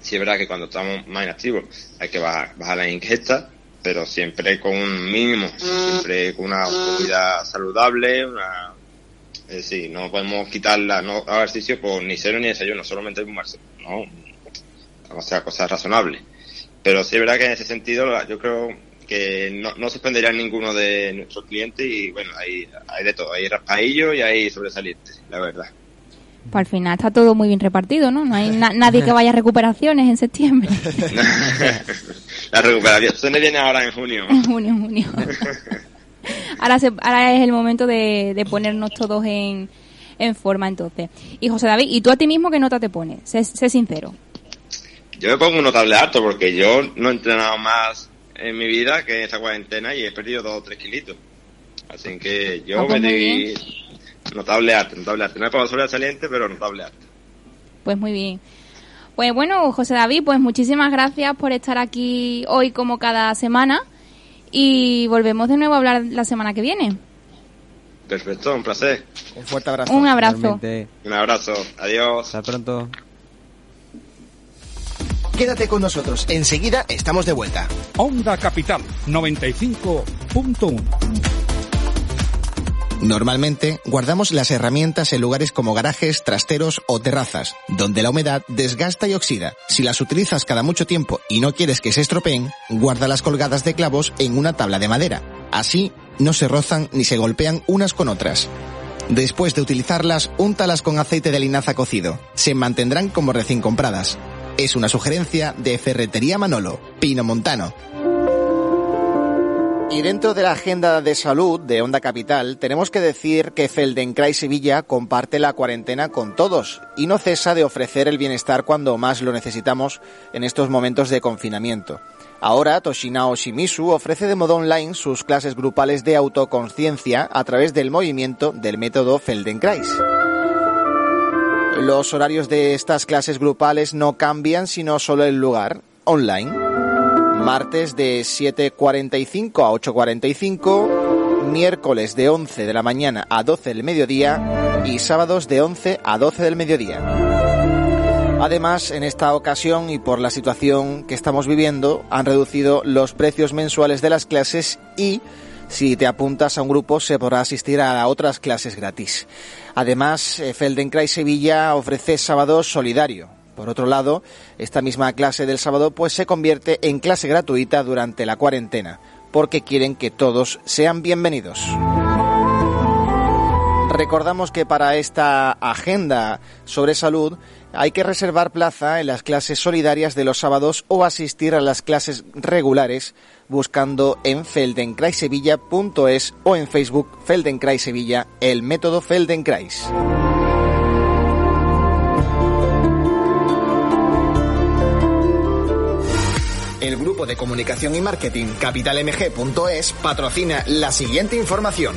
[SPEAKER 5] sí es verdad que cuando estamos más inactivos hay que bajar, bajar la ingesta, pero siempre con un mínimo, siempre con una comida saludable, una es decir, no podemos quitarla, no ejercicio por ni cero ni desayuno, solamente un no, o sea, cosas razonables. Pero sí es verdad que en ese sentido yo creo que no, suspendería ninguno de nuestros clientes y bueno, hay, hay de todo, hay raspadillo y hay sobresalientes, la verdad.
[SPEAKER 1] Pues al final está todo muy bien repartido, ¿no? No hay na- nadie que vaya a recuperaciones en septiembre.
[SPEAKER 5] la recuperación, se me viene ahora en junio.
[SPEAKER 1] En junio, en junio. ahora, se- ahora es el momento de, de ponernos todos en, en forma, entonces. Y José David, ¿y tú a ti mismo qué nota te pones? Sé, sé sincero.
[SPEAKER 5] Yo me pongo un notable alto porque yo no he entrenado más en mi vida que en esta cuarentena y he perdido dos o tres kilitos. Así que yo
[SPEAKER 1] Ah, pues
[SPEAKER 5] me di notable alto, notable alto. No he pasado sobresaliente, pero notable alto.
[SPEAKER 1] Pues muy bien. Pues bueno, José David, pues muchísimas gracias por estar aquí hoy como cada semana y volvemos de nuevo a hablar la semana que viene.
[SPEAKER 5] Perfecto, un placer.
[SPEAKER 2] Un fuerte abrazo.
[SPEAKER 1] Un abrazo.
[SPEAKER 3] Realmente.
[SPEAKER 5] Un abrazo. Adiós.
[SPEAKER 3] Hasta pronto.
[SPEAKER 2] Quédate con nosotros, enseguida estamos de vuelta.
[SPEAKER 6] Onda Capital 95.1.
[SPEAKER 2] Normalmente guardamos las herramientas en lugares como garajes, trasteros o terrazas, donde la humedad desgasta y oxida. Si las utilizas cada mucho tiempo y no quieres que se estropeen, guárdalas colgadas de clavos en una tabla de madera. Así no se rozan ni se golpean unas con otras. Después de utilizarlas, úntalas con aceite de linaza cocido. Se mantendrán como recién compradas. Es una sugerencia de Ferretería Manolo, Pino Montano. Y dentro de la agenda de salud de Onda Capital, tenemos que decir que Feldenkrais Sevilla comparte la cuarentena con todos y no cesa de ofrecer el bienestar cuando más lo necesitamos en estos momentos de confinamiento. Ahora, Toshinao Shimizu ofrece de modo online sus clases grupales de autoconciencia a través del movimiento del método Feldenkrais. Los horarios de estas clases grupales no cambian sino solo el lugar, online. Martes de 7.45 a 8.45, miércoles de 11 de la mañana a 12 del mediodía y sábados de 11 a 12 del mediodía. Además, en esta ocasión y por la situación que estamos viviendo, han reducido los precios mensuales de las clases y si te apuntas a un grupo se podrá asistir a otras clases gratis. Además, eh, Feldenkrais Sevilla ofrece sábado solidario. Por otro lado, esta misma clase del sábado pues se convierte en clase gratuita durante la cuarentena, porque quieren que todos sean bienvenidos. Recordamos que para esta agenda sobre salud hay que reservar plaza en las clases solidarias de los sábados o asistir a las clases regulares buscando en feldenkraisevilla.es o en Facebook Feldenkrais Sevilla, el método Feldenkrais. El grupo de comunicación y marketing capitalmg.es patrocina la siguiente información.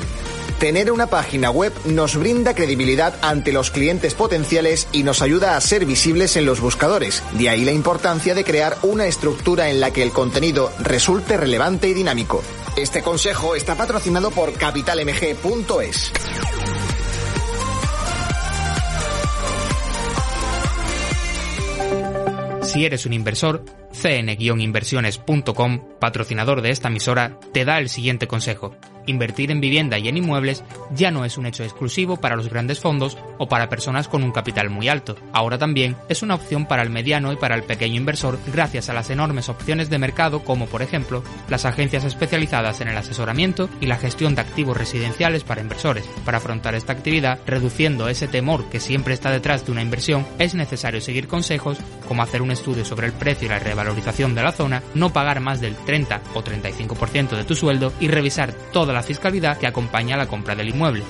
[SPEAKER 2] Tener una página web nos brinda credibilidad ante los clientes potenciales y nos ayuda a ser visibles en los buscadores. De ahí la importancia de crear una estructura en la que el contenido resulte relevante y dinámico.
[SPEAKER 7] Este consejo está patrocinado por capitalmg.es.
[SPEAKER 8] Si eres un inversor, cn-inversiones.com, patrocinador de esta emisora, te da el siguiente consejo. Invertir en vivienda y en inmuebles ya no es un hecho exclusivo para los grandes fondos o para personas con un capital muy alto. Ahora también es una opción para el mediano y para el pequeño inversor gracias a las enormes opciones de mercado como por ejemplo las agencias especializadas en el asesoramiento y la gestión de activos residenciales para inversores. Para afrontar esta actividad, reduciendo ese temor que siempre está detrás de una inversión, es necesario seguir consejos como hacer un estudio sobre el precio y la revalorización de la zona, no pagar más del 30 o 35% de tu sueldo y revisar toda la fiscalidad que acompaña a la compra del inmueble.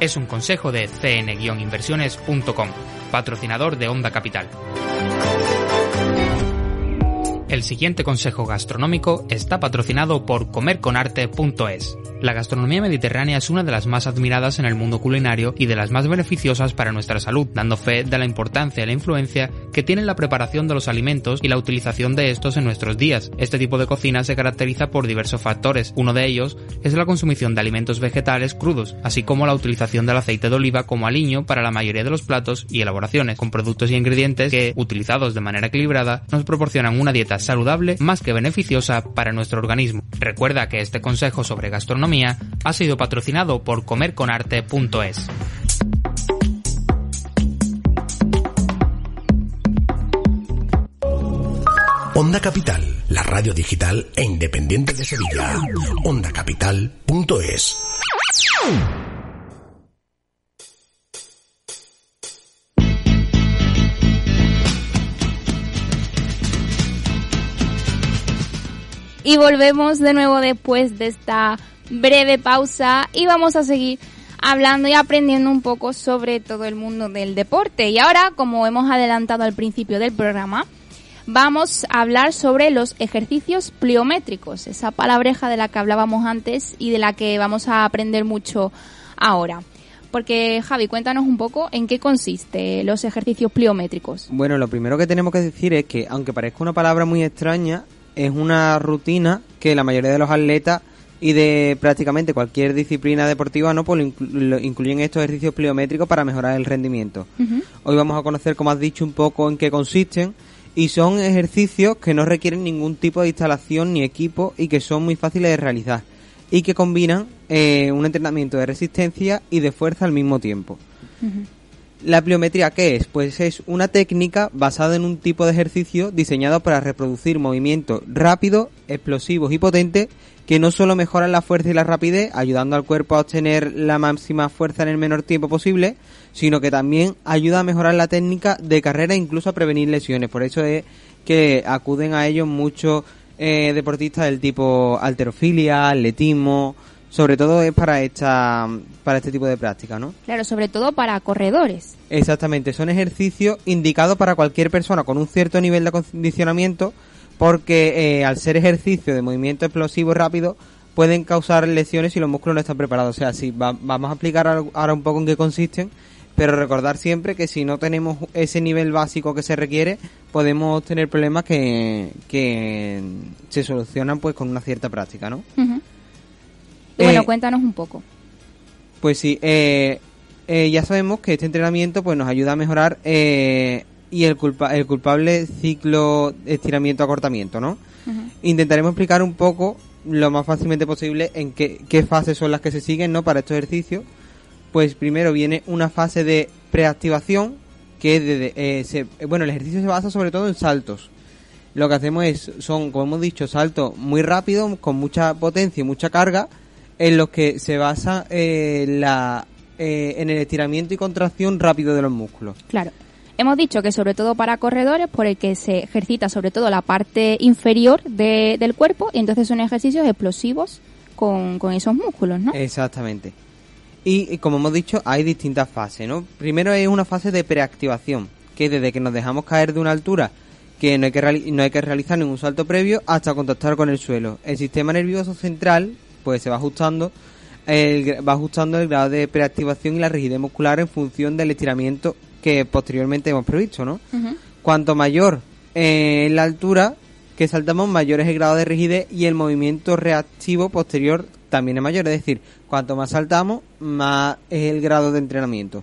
[SPEAKER 8] Es un consejo de cn-inversiones.com, patrocinador de Onda Capital. El siguiente consejo gastronómico está patrocinado por comerconarte.es. La gastronomía mediterránea es una de las más admiradas en el mundo culinario y de las más beneficiosas para nuestra salud, dando fe de la importancia y la influencia que tiene la preparación de los alimentos y la utilización de estos en nuestros días. Este tipo de cocina se caracteriza por diversos factores. Uno de ellos es la consumición de alimentos vegetales crudos, así como la utilización del aceite de oliva como aliño para la mayoría de los platos y elaboraciones, con productos y ingredientes que, utilizados de manera equilibrada, nos proporcionan una dieta saludable más que beneficiosa para nuestro organismo. Recuerda que este consejo sobre gastronomía ha sido patrocinado por comerconarte.es.
[SPEAKER 7] Onda Capital, la radio digital e independiente de Sevilla. OndaCapital.es.
[SPEAKER 1] Y volvemos de nuevo después de esta breve pausa y vamos a seguir hablando y aprendiendo un poco sobre todo el mundo del deporte. Y ahora, como hemos adelantado al principio del programa, vamos a hablar sobre los ejercicios pliométricos, esa palabreja de la que hablábamos antes y de la que vamos a aprender mucho ahora. Porque Javi, cuéntanos un poco en qué consiste los ejercicios pliométricos.
[SPEAKER 3] Bueno, lo primero que tenemos que decir es que, aunque parezca una palabra muy extraña, es una rutina que la mayoría de los atletas y de prácticamente cualquier disciplina deportiva no pues lo incluyen estos ejercicios pliométricos para mejorar el rendimiento. Hoy vamos a conocer, como has dicho, un poco en qué consisten y son ejercicios que no requieren ningún tipo de instalación ni equipo y que son muy fáciles de realizar y que combinan eh, un entrenamiento de resistencia y de fuerza al mismo tiempo. ¿La pliometría qué es? Pues es una técnica basada en un tipo de ejercicio diseñado para reproducir movimientos rápidos, explosivos y potentes que no solo mejoran la fuerza y la rapidez, ayudando al cuerpo a obtener la máxima fuerza en el menor tiempo posible, sino que también ayuda a mejorar la técnica de carrera e incluso a prevenir lesiones. Por eso es que acuden a ellos muchos eh, deportistas del tipo alterofilia, atletismo, sobre todo es para esta para este tipo de práctica, ¿no?
[SPEAKER 1] Claro, sobre todo para corredores.
[SPEAKER 3] Exactamente, son ejercicios indicados para cualquier persona con un cierto nivel de acondicionamiento porque eh, al ser ejercicio de movimiento explosivo rápido pueden causar lesiones si los músculos no están preparados. O sea, sí, vamos a explicar ahora un poco en qué consisten, pero recordar siempre que si no tenemos ese nivel básico que se requiere, podemos tener problemas que, que se solucionan pues con una cierta práctica, ¿no?
[SPEAKER 1] Bueno, eh, cuéntanos un poco.
[SPEAKER 3] Pues sí, eh, ya sabemos que este entrenamiento pues nos ayuda a mejorar y el, culpa el culpable ciclo estiramiento-acortamiento, ¿no? Intentaremos explicar un poco lo más fácilmente posible en qué, qué fases son las que se siguen, ¿no? Para estos ejercicios. Pues primero viene una fase de preactivación, que de, eh, se, bueno, el ejercicio se basa sobre todo en saltos. Lo que hacemos es, son, como hemos dicho, saltos muy rápidos, con mucha potencia y mucha carga, en los que se basa eh, la, eh, en el estiramiento y contracción rápido de los músculos.
[SPEAKER 1] Claro. Hemos dicho que sobre todo para corredores, por el que se ejercita sobre todo la parte inferior del cuerpo, y entonces son ejercicios explosivos con, esos músculos, ¿no?
[SPEAKER 3] Exactamente. Y, como hemos dicho, hay distintas fases, ¿no? Primero es una fase de preactivación, que desde que nos dejamos caer de una altura que no hay que, no hay que realizar ningún salto previo hasta contactar con el suelo. El sistema nervioso central pues se va ajustando va ajustando el grado de preactivación y la rigidez muscular en función del estiramiento que posteriormente hemos previsto, ¿no? Cuanto mayor eh, la altura, que saltamos, mayor es el grado de rigidez y el movimiento reactivo posterior también es mayor. Es decir, cuanto más saltamos, más es el grado de entrenamiento.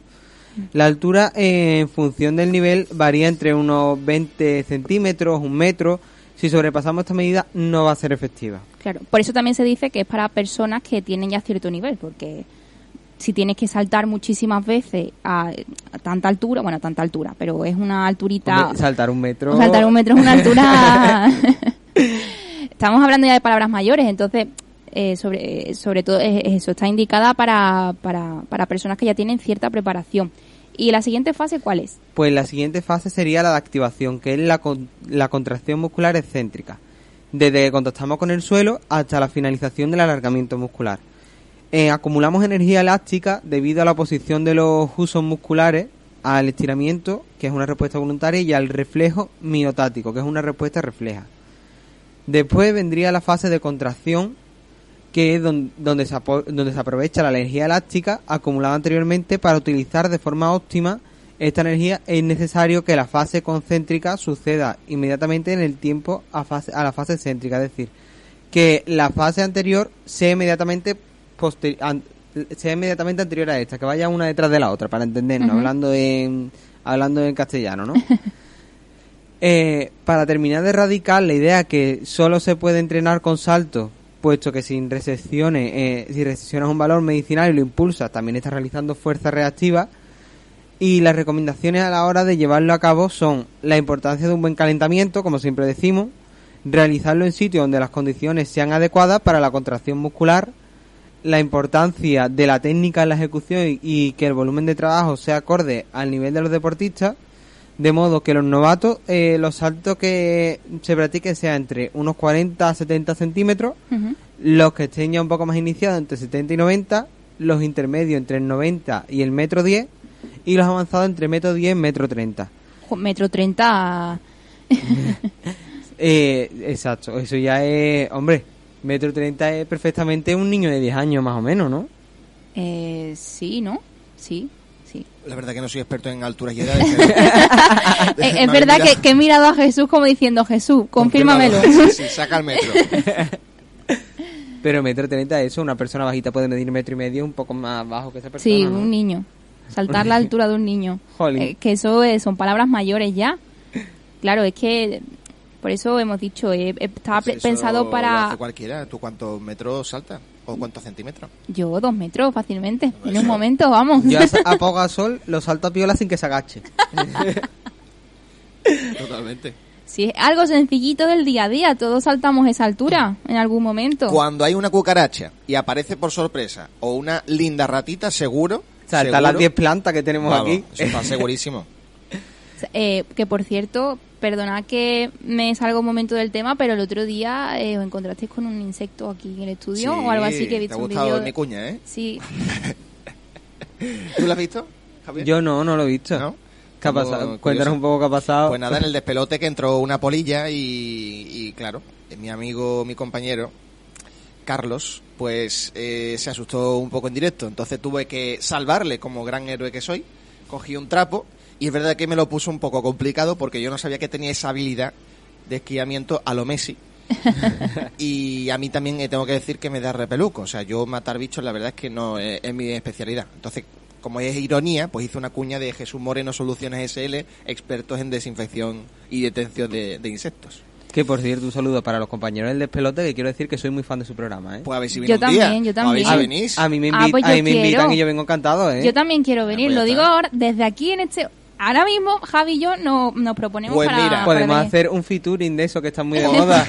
[SPEAKER 3] La altura, eh, en función del nivel, varía entre unos 20 centímetros, un metro. Si sobrepasamos esta medida, no va a ser efectiva.
[SPEAKER 1] Claro, por eso también se dice que es para personas que tienen ya cierto nivel, porque si tienes que saltar muchísimas veces a, a tanta altura, bueno, a tanta altura, pero es una alturita...
[SPEAKER 3] Hombre, saltar un metro.
[SPEAKER 1] Saltar un metro es una altura... Estamos hablando ya de palabras mayores, entonces, eh, sobre, sobre todo es, es eso, está indicada para, para, para personas que ya tienen cierta preparación. ¿Y la siguiente fase cuál es?
[SPEAKER 3] Pues la siguiente fase sería la de activación, que es la, con- la contracción muscular excéntrica, desde que contactamos con el suelo hasta la finalización del alargamiento muscular. Eh, acumulamos energía elástica debido a la oposición de los usos musculares al estiramiento, que es una respuesta voluntaria, y al reflejo miotático, que es una respuesta refleja. Después vendría la fase de contracción, que es don- donde, se, donde se aprovecha la energía elástica acumulada anteriormente para utilizar de forma óptima esta energía. Es necesario que la fase concéntrica suceda inmediatamente en el tiempo a, fase, a la fase excéntrica, es decir, que la fase anterior sea inmediatamente an- sea inmediatamente anterior a esta, que vaya una detrás de la otra, para entendernos, hablando en hablando en castellano, ¿no? Eh, para terminar de erradicar la idea que solo se puede entrenar con saltos, puesto que sin resecciones, eh, si reseccionas un valor medicinal y lo impulsas, también estás realizando fuerza reactiva. Y las recomendaciones a la hora de llevarlo a cabo son la importancia de un buen calentamiento, como siempre decimos, realizarlo en sitios donde las condiciones sean adecuadas para la contracción muscular, la importancia de la técnica en la ejecución y que el volumen de trabajo sea acorde al nivel de los deportistas, de modo que los novatos, eh, los saltos que se practiquen sean entre unos 40 a 70 centímetros,
[SPEAKER 1] Ujú.
[SPEAKER 3] los que estén ya un poco más iniciados entre 70 y 90, los intermedios entre el 90 y el metro 10 y los avanzados entre metro 10 y metro 30.
[SPEAKER 1] Jo, Metro 30...
[SPEAKER 3] Eh, exacto, eso ya es, hombre, metro 30 es perfectamente un niño de 10 años más o menos, ¿no?
[SPEAKER 1] Eh, sí, ¿no? Sí, sí.
[SPEAKER 2] La verdad que no soy experto en alturas y edades.
[SPEAKER 1] Eh, es verdad que, he mirado a Jesús como diciendo, Jesús, confírmamelo.
[SPEAKER 2] Sí, sí, saca el metro.
[SPEAKER 3] Pero metro 30 eso, una persona bajita puede medir metro y medio un poco más bajo que esa persona.
[SPEAKER 1] Sí,
[SPEAKER 3] ¿no?
[SPEAKER 1] un niño. Saltar la altura de un niño.
[SPEAKER 3] Jolín.
[SPEAKER 1] Eh, que eso eh, son palabras mayores ya. Claro, es que por eso hemos dicho, eh, estaba
[SPEAKER 2] Pues Eso
[SPEAKER 1] pensado
[SPEAKER 2] Lo
[SPEAKER 1] para
[SPEAKER 2] hace cualquiera. ¿Tú cuántos metros saltas? ¿O cuántos centímetros?
[SPEAKER 1] yo dos metros fácilmente. En un momento, vamos.
[SPEAKER 3] Yo a, a Pau Gasol lo salto a piola sin que se agache.
[SPEAKER 2] Totalmente.
[SPEAKER 1] Si es algo sencillito del día a día, todos saltamos esa altura en algún momento.
[SPEAKER 2] Cuando hay una cucaracha y aparece por sorpresa o una linda ratita, seguro.
[SPEAKER 3] Salta
[SPEAKER 2] seguro-
[SPEAKER 3] las 10 plantas que tenemos
[SPEAKER 2] Vamos,
[SPEAKER 3] aquí.
[SPEAKER 2] Eso está segurísimo.
[SPEAKER 1] Eh, que por cierto, perdonad que me salga un momento del tema, pero el otro día eh, os encontrasteis con un insecto aquí en el estudio o algo así que he visto
[SPEAKER 2] Te ha
[SPEAKER 1] un
[SPEAKER 2] gustado
[SPEAKER 1] vídeo.
[SPEAKER 2] mi cuña, ¿eh?
[SPEAKER 1] Sí,
[SPEAKER 2] ¿Tú lo has visto, Javier?
[SPEAKER 3] Yo no, no lo he visto.
[SPEAKER 2] ¿No?
[SPEAKER 3] ¿Qué ha pasado?
[SPEAKER 2] curioso.
[SPEAKER 3] Cuéntanos un poco qué ha pasado.
[SPEAKER 2] Pues nada, en el despelote que entró una polilla y, y claro, eh, mi amigo, mi compañero, Carlos, pues eh, se asustó un poco en directo. Entonces tuve que salvarle como gran héroe que soy. Cogí un trapo y es verdad que me lo puso un poco complicado porque yo no sabía que tenía esa habilidad de esquiamiento a lo Messi. y a mí también eh, tengo que decir que me da repeluco. O sea, yo matar bichos la verdad es que no eh, es mi especialidad. Entonces, como es ironía, pues hice una cuña de Jesús Moreno Soluciones SL, expertos en desinfección y detención de, de insectos.
[SPEAKER 3] Que por cierto, un saludo para los compañeros del despelote, que quiero decir que soy muy fan de su programa, ¿eh?
[SPEAKER 2] Pues a ver si
[SPEAKER 1] Yo
[SPEAKER 2] viene día.
[SPEAKER 1] también, yo
[SPEAKER 2] A ver
[SPEAKER 1] también.
[SPEAKER 2] si
[SPEAKER 1] A-
[SPEAKER 2] venís.
[SPEAKER 3] A mí me,
[SPEAKER 1] Ah,
[SPEAKER 3] invi-
[SPEAKER 1] pues
[SPEAKER 3] a
[SPEAKER 1] yo
[SPEAKER 3] mí me invitan y yo vengo encantado, ¿eh?
[SPEAKER 1] yo también quiero venir.
[SPEAKER 2] pues
[SPEAKER 1] Lo digo ahora, desde aquí en este... Ahora mismo, Javi y yo no, nos proponemos
[SPEAKER 2] Pues
[SPEAKER 1] para,
[SPEAKER 2] mira.
[SPEAKER 3] Podemos hacer un featuring de eso que está muy de moda.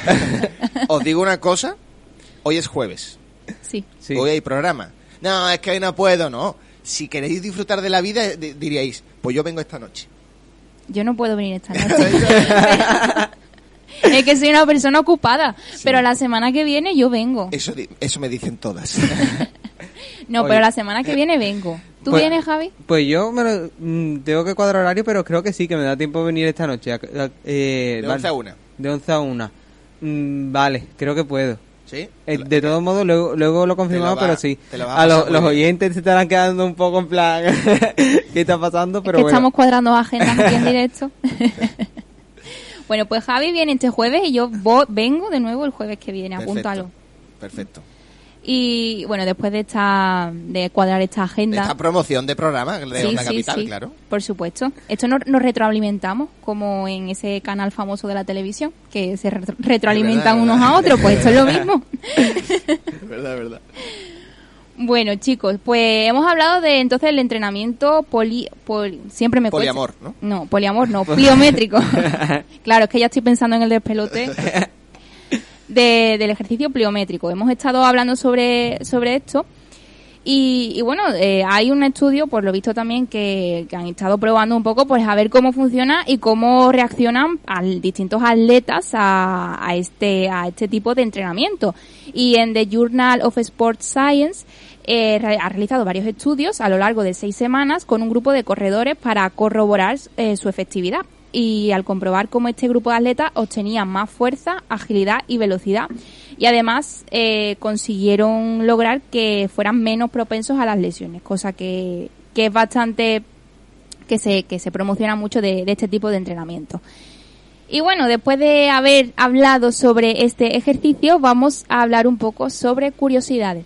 [SPEAKER 2] Os digo una cosa, hoy es jueves.
[SPEAKER 1] Sí.
[SPEAKER 3] sí.
[SPEAKER 2] Hoy hay programa. No, es que hoy no puedo, no. Si queréis disfrutar de la vida, di- diríais, pues yo vengo esta noche.
[SPEAKER 1] Yo no puedo venir esta noche. es que soy una persona ocupada. Pero la semana que viene yo vengo.
[SPEAKER 2] Eso, eso me dicen todas.
[SPEAKER 1] No,
[SPEAKER 3] Oye.
[SPEAKER 1] pero la semana que viene vengo. ¿Tú
[SPEAKER 3] Pues-
[SPEAKER 1] vienes, Javi?
[SPEAKER 3] Pues yo me lo- mm, tengo que cuadrar horario, pero creo que sí, que me da tiempo de venir esta noche. A- a- eh,
[SPEAKER 2] De
[SPEAKER 3] vale.
[SPEAKER 2] 11 a 1.
[SPEAKER 3] De 11 a 1. Mm, vale, creo que puedo.
[SPEAKER 2] ¿Sí?
[SPEAKER 3] Eh, de todos modos, luego, luego lo confirmamos, pero sí.
[SPEAKER 2] lo a
[SPEAKER 3] los- los oyentes se estarán quedando un poco en plan, ¿qué está pasando? Pero
[SPEAKER 1] es que
[SPEAKER 3] bueno.
[SPEAKER 1] estamos cuadrando agendas aquí en directo. Bueno, pues Javi viene este jueves y yo vo- vengo de nuevo el jueves que viene,
[SPEAKER 2] Perfecto.
[SPEAKER 1] apúntalo.
[SPEAKER 2] Perfecto.
[SPEAKER 1] Y bueno, después de esta de cuadrar esta agenda.
[SPEAKER 2] Esta promoción de programa de
[SPEAKER 1] Sí,
[SPEAKER 2] Onda
[SPEAKER 1] sí,
[SPEAKER 2] Capital,
[SPEAKER 1] sí,
[SPEAKER 2] claro.
[SPEAKER 1] Por supuesto. Esto nos, nos retroalimentamos, como en ese canal famoso de la televisión, que se retro- retroalimentan
[SPEAKER 2] verdad,
[SPEAKER 1] unos a otros. Pues esto es lo mismo.
[SPEAKER 2] Es verdad, es verdad.
[SPEAKER 1] Bueno, chicos, pues hemos hablado de entonces el entrenamiento poli, poli- siempre me cuesta.
[SPEAKER 2] Poliamor, ¿no?
[SPEAKER 1] No, poliamor no, pliométrico. claro, es que ya estoy pensando en el despelote de- del ejercicio pliométrico. Hemos estado hablando sobre, sobre esto y, y bueno, eh, hay un estudio, por lo visto también, que, que han estado probando un poco, pues a ver cómo funciona y cómo reaccionan al, distintos atletas a, a este a este tipo de entrenamiento. Y en The Journal of Sports Science eh, ha realizado varios estudios a lo largo de seis semanas con un grupo de corredores para corroborar eh, su efectividad. Y al comprobar cómo este grupo de atletas obtenía más fuerza, agilidad y velocidad. Y además eh, consiguieron lograr que fueran menos propensos a las lesiones, cosa que, que es bastante que se, que se promociona mucho de, de este tipo de entrenamiento. Y bueno, después de haber hablado sobre este ejercicio, vamos a hablar un poco sobre curiosidades.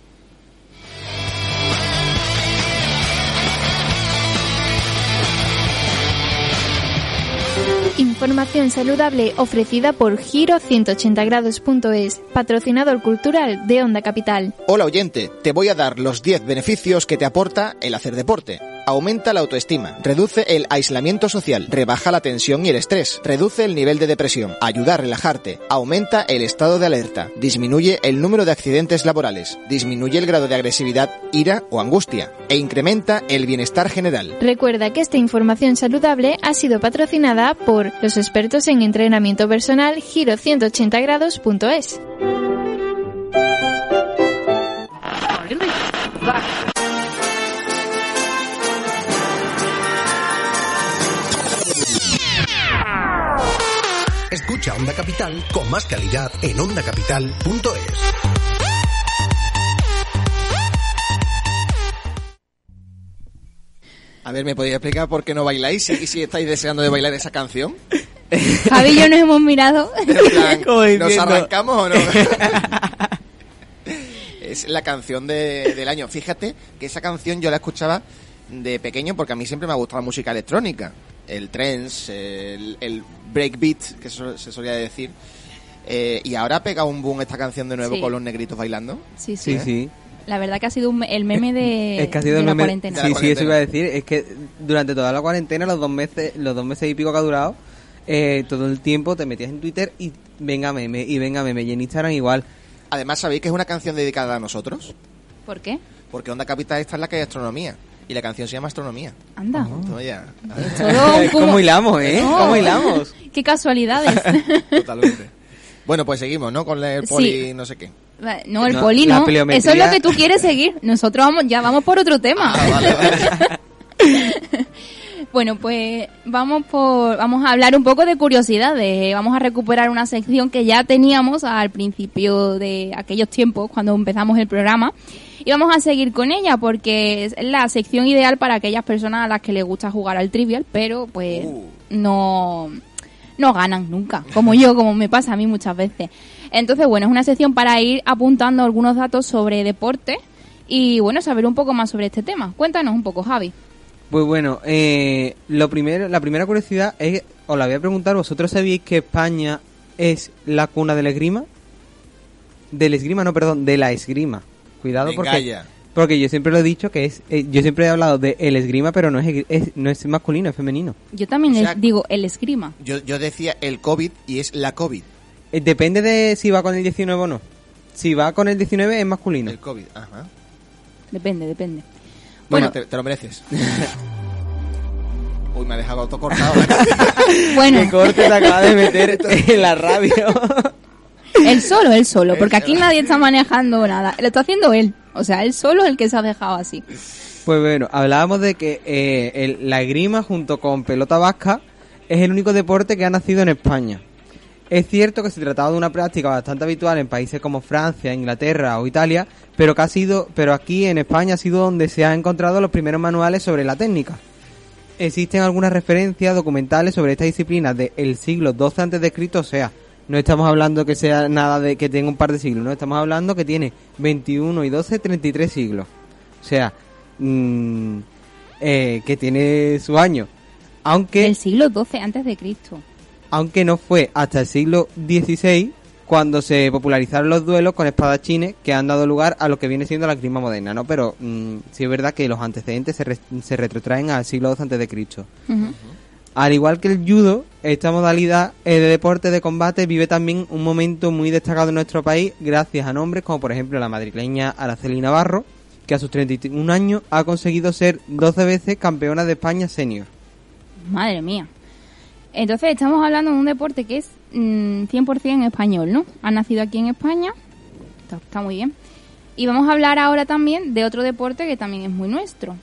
[SPEAKER 4] Información saludable ofrecida por Giro180grados.es, patrocinador cultural de Onda Capital.
[SPEAKER 2] Hola oyente, te voy a dar los 10 beneficios que te aporta el hacer deporte. Aumenta la autoestima, reduce el aislamiento social, rebaja la tensión y el estrés, reduce el nivel de depresión, ayuda a relajarte, aumenta el estado de alerta, disminuye el número de accidentes laborales, disminuye el grado de agresividad, ira o angustia e incrementa el bienestar general.
[SPEAKER 4] Recuerda que esta información saludable ha sido patrocinada por los expertos en entrenamiento personal Giro180grados.es.
[SPEAKER 7] Escucha Onda Capital con más calidad en ondacapital.es.
[SPEAKER 2] A ver, ¿me podéis explicar por qué no bailáis y si estáis deseando de bailar esa canción?
[SPEAKER 1] Javi y yo nos hemos mirado.
[SPEAKER 2] Plan, ¿Nos arrancamos o no? es la canción de- del año. Fíjate que esa canción yo la escuchaba de pequeño porque a mí siempre me ha gustado la música electrónica. El trance, el, el breakbeat, que eso se solía decir. Eh, y ahora ha pegado un boom esta canción de nuevo
[SPEAKER 1] Sí.
[SPEAKER 2] con los negritos bailando.
[SPEAKER 1] Sí, sí.
[SPEAKER 3] Sí, sí.
[SPEAKER 1] La verdad que ha sido un el meme de,
[SPEAKER 3] es que ha sido
[SPEAKER 1] de
[SPEAKER 3] el
[SPEAKER 1] la
[SPEAKER 3] meme-
[SPEAKER 1] cuarentena.
[SPEAKER 2] De la
[SPEAKER 3] Sí, sí, eso
[SPEAKER 2] cuarentena.
[SPEAKER 3] iba a decir. Es que durante toda la cuarentena, los dos meses, los dos meses y pico que ha durado, eh, todo el tiempo te metías en Twitter y venga meme, y venga meme, y en Instagram igual.
[SPEAKER 2] Además, ¿sabéis que es una canción dedicada a nosotros?
[SPEAKER 1] ¿Por qué?
[SPEAKER 2] Porque Onda Capital está en la que hay astronomía. Y la canción se llama Astronomía.
[SPEAKER 1] Anda. Un
[SPEAKER 3] ¿Cómo hilamos, eh? ¿Cómo hilamos?
[SPEAKER 1] Qué casualidades.
[SPEAKER 2] Totalmente. Bueno, pues seguimos, ¿no? Con el
[SPEAKER 1] Sí.
[SPEAKER 2] poli no sé qué.
[SPEAKER 1] no, el
[SPEAKER 3] No,
[SPEAKER 1] poli no. Eso es lo que tú quieres seguir. Nosotros vamos, ya vamos por otro tema.
[SPEAKER 2] Ah, vale, vale.
[SPEAKER 1] Bueno, pues vamos por, vamos a hablar un poco de curiosidades. Vamos a recuperar una sección que ya teníamos al principio de aquellos tiempos cuando empezamos el programa. Y vamos a seguir con ella porque es la sección ideal para aquellas personas a las que les gusta jugar al trivial, pero pues
[SPEAKER 2] Uh.
[SPEAKER 1] no, no ganan nunca, como yo, como me pasa a mí muchas veces. Entonces, bueno, es una sección para ir apuntando algunos datos sobre deporte y bueno, saber un poco más sobre este tema. Cuéntanos un poco, Javi.
[SPEAKER 3] Pues bueno, eh, lo primero, la primera curiosidad es, os la voy a preguntar, ¿vosotros sabíais que España es la cuna del esgrima? Del esgrima, no, perdón, de la esgrima. Cuidado porque, porque yo siempre lo he dicho que es, eh, yo siempre he hablado de el esgrima, pero no es, no es masculino, es femenino.
[SPEAKER 1] Yo también
[SPEAKER 2] O sea,
[SPEAKER 1] les digo el esgrima.
[SPEAKER 2] Yo, yo decía el COVID y es la COVID.
[SPEAKER 3] Eh, depende de si va con el 19 o no. Si va con el 19 es masculino.
[SPEAKER 2] El COVID, ajá.
[SPEAKER 1] Depende, depende.
[SPEAKER 2] Bueno,
[SPEAKER 1] Bueno,
[SPEAKER 2] te, te lo mereces. Uy, me ha dejado autocortado.
[SPEAKER 1] bueno,
[SPEAKER 3] Qué corte te acaba de meter en la radio.
[SPEAKER 1] Él solo, él solo, porque aquí nadie está manejando nada. Lo está haciendo él. O sea, él solo es el que se ha dejado así.
[SPEAKER 3] Pues bueno, hablábamos de que eh, el- la esgrima junto con pelota vasca es el único deporte que ha nacido en España. Es cierto que se trataba de una práctica bastante habitual en países como Francia, Inglaterra o Italia, pero que ha sido, pero aquí en España ha sido donde se han encontrado los primeros manuales sobre la técnica. existen algunas referencias documentales sobre esta disciplina del siglo XII antes de escrito, o sea, no estamos hablando que sea nada de que tenga un par de siglos, no estamos hablando que tiene 21 y 12, 33 siglos. O sea, mm, eh, que tiene su año. Aunque
[SPEAKER 1] Del siglo XII antes de Cristo.
[SPEAKER 3] aunque no fue hasta el siglo XVI cuando se popularizaron los duelos con espadachines que han dado lugar a lo que viene siendo la esgrima moderna, ¿no? Pero mm, sí es verdad que los antecedentes se, re- se retrotraen al siglo II antes de Cristo. Al igual que el judo, esta modalidad eh, de deporte de combate vive también un momento muy destacado en nuestro país gracias a nombres como por ejemplo la madrileña Araceli Navarro, que a sus 31 años ha conseguido ser 12 veces campeona de España senior.
[SPEAKER 1] Madre mía. Entonces estamos hablando de un deporte que es mm, 100% español, ¿no? Ha nacido aquí en España. Está muy bien. Y vamos a hablar ahora también de otro deporte que también es muy nuestro.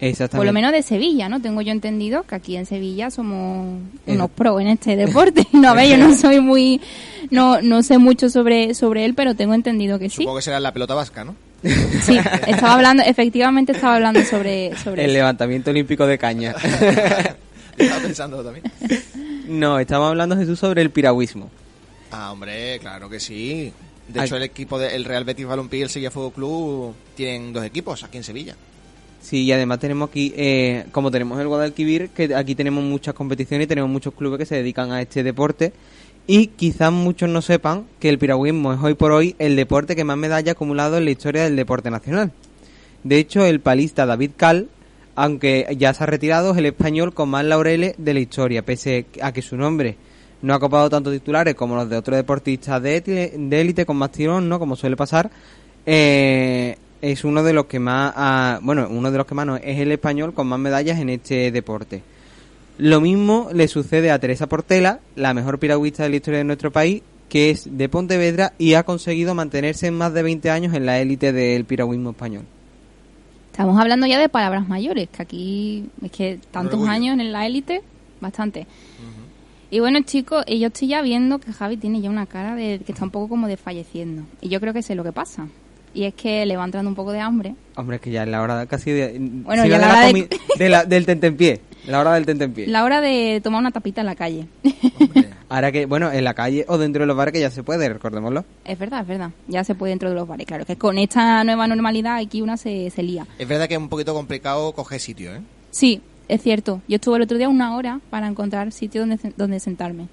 [SPEAKER 3] Exactamente.
[SPEAKER 1] Por lo menos de Sevilla, ¿no? Tengo yo entendido que aquí en Sevilla somos unos pros en este deporte. No, a ver, yo no soy muy... No, no sé mucho sobre, sobre él, pero tengo entendido que sí.
[SPEAKER 2] Supongo que será la pelota vasca, ¿no?
[SPEAKER 1] Sí, estaba hablando, efectivamente estaba hablando sobre, sobre
[SPEAKER 3] El
[SPEAKER 1] eso.
[SPEAKER 3] levantamiento olímpico de caña.
[SPEAKER 2] Estaba pensando también.
[SPEAKER 3] no, estamos hablando Jesús sobre el piragüismo.
[SPEAKER 2] Ah, hombre, claro que sí. De
[SPEAKER 3] Ay.
[SPEAKER 2] hecho, el equipo del Real Betis Balompié y el Sevilla Fútbol Club tienen dos equipos aquí en Sevilla.
[SPEAKER 3] Sí, y además tenemos aquí, eh, como tenemos el Guadalquivir, que aquí tenemos muchas competiciones y tenemos muchos clubes que se dedican a este deporte. Y quizás muchos no sepan que el piragüismo es hoy por hoy el deporte que más medallas ha acumulado en la historia del deporte nacional. De hecho, el palista David Cal, aunque ya se ha retirado, es el español con más laureles de la historia, pese a que su nombre no ha copado tantos titulares como los de otros deportistas de élite con más tirón, ¿no? Como suele pasar. Eh, es uno de los que más, ah, bueno, uno de los que más no, es el español con más medallas en este deporte. Lo mismo le sucede a Teresa Portela, la mejor piragüista de la historia de nuestro país, que es de Pontevedra y ha conseguido mantenerse en más de 20 años en la élite del piragüismo español.
[SPEAKER 1] Estamos hablando ya de palabras mayores, que aquí es que tantos años en la élite, bastante. Y bueno, chicos, y yo estoy ya viendo que Javi tiene ya una cara de que está un poco como desfalleciendo. Y yo creo que sé lo que pasa. Y es que le va entrando un poco de hambre.
[SPEAKER 3] Hombre, es que ya es la hora casi de...
[SPEAKER 1] Bueno,
[SPEAKER 3] sí,
[SPEAKER 1] ya
[SPEAKER 3] de
[SPEAKER 1] la hora de-
[SPEAKER 3] de la- del tentempié. La hora del tentempié.
[SPEAKER 1] La hora de tomar una tapita en la calle.
[SPEAKER 3] Ahora que, bueno, en la calle o dentro de los bares que ya se puede, recordémoslo.
[SPEAKER 1] es verdad, es verdad. Ya se puede dentro de los bares. Claro, que con esta nueva normalidad aquí una se, se lía.
[SPEAKER 2] Es verdad que es un poquito complicado coger sitio, ¿eh?
[SPEAKER 1] Sí, es cierto. Yo estuve el otro día una hora para encontrar sitio donde, donde sentarme.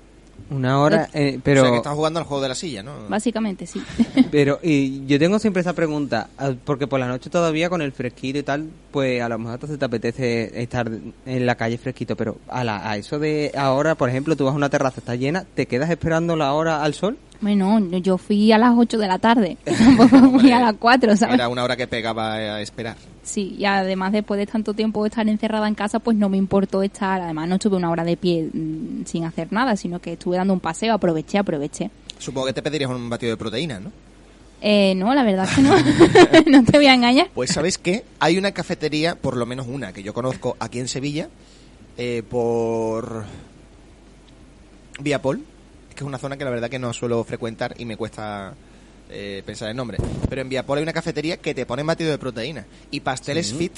[SPEAKER 3] Una hora, eh, pero...
[SPEAKER 2] O sea, que estás jugando al juego de la silla, ¿no?
[SPEAKER 1] Básicamente, sí.
[SPEAKER 3] Pero y yo tengo siempre esa pregunta, ah, porque por la noche todavía con el fresquito y tal, pues a lo mejor te apetece estar en la calle fresquito, pero a, la, a eso de ahora, por ejemplo, tú vas a una terraza, está llena, ¿te quedas esperando la hora al sol?
[SPEAKER 1] Bueno, yo fui a las 8 de la tarde. Tampoco fui a las 4, ¿sabes?
[SPEAKER 2] Era una hora que pegaba a esperar.
[SPEAKER 1] Sí, y además después de tanto tiempo estar encerrada en casa, pues no me importó estar, además no estuve una hora de pie mm, sin hacer nada, sino que estuve dando un paseo, aproveché, aproveché.
[SPEAKER 2] Supongo que te pedirías un batido de proteína, ¿no?
[SPEAKER 1] Eh, no, la verdad es que no, no te voy a engañar.
[SPEAKER 2] Pues ¿sabéis qué? Hay una cafetería, por lo menos una, que yo conozco aquí en Sevilla, eh, por Viapol, que es una zona que la verdad que no suelo frecuentar y me cuesta eh, pensar el nombre. Pero en Viapol hay una cafetería que te pone batido de proteína y pasteles fit.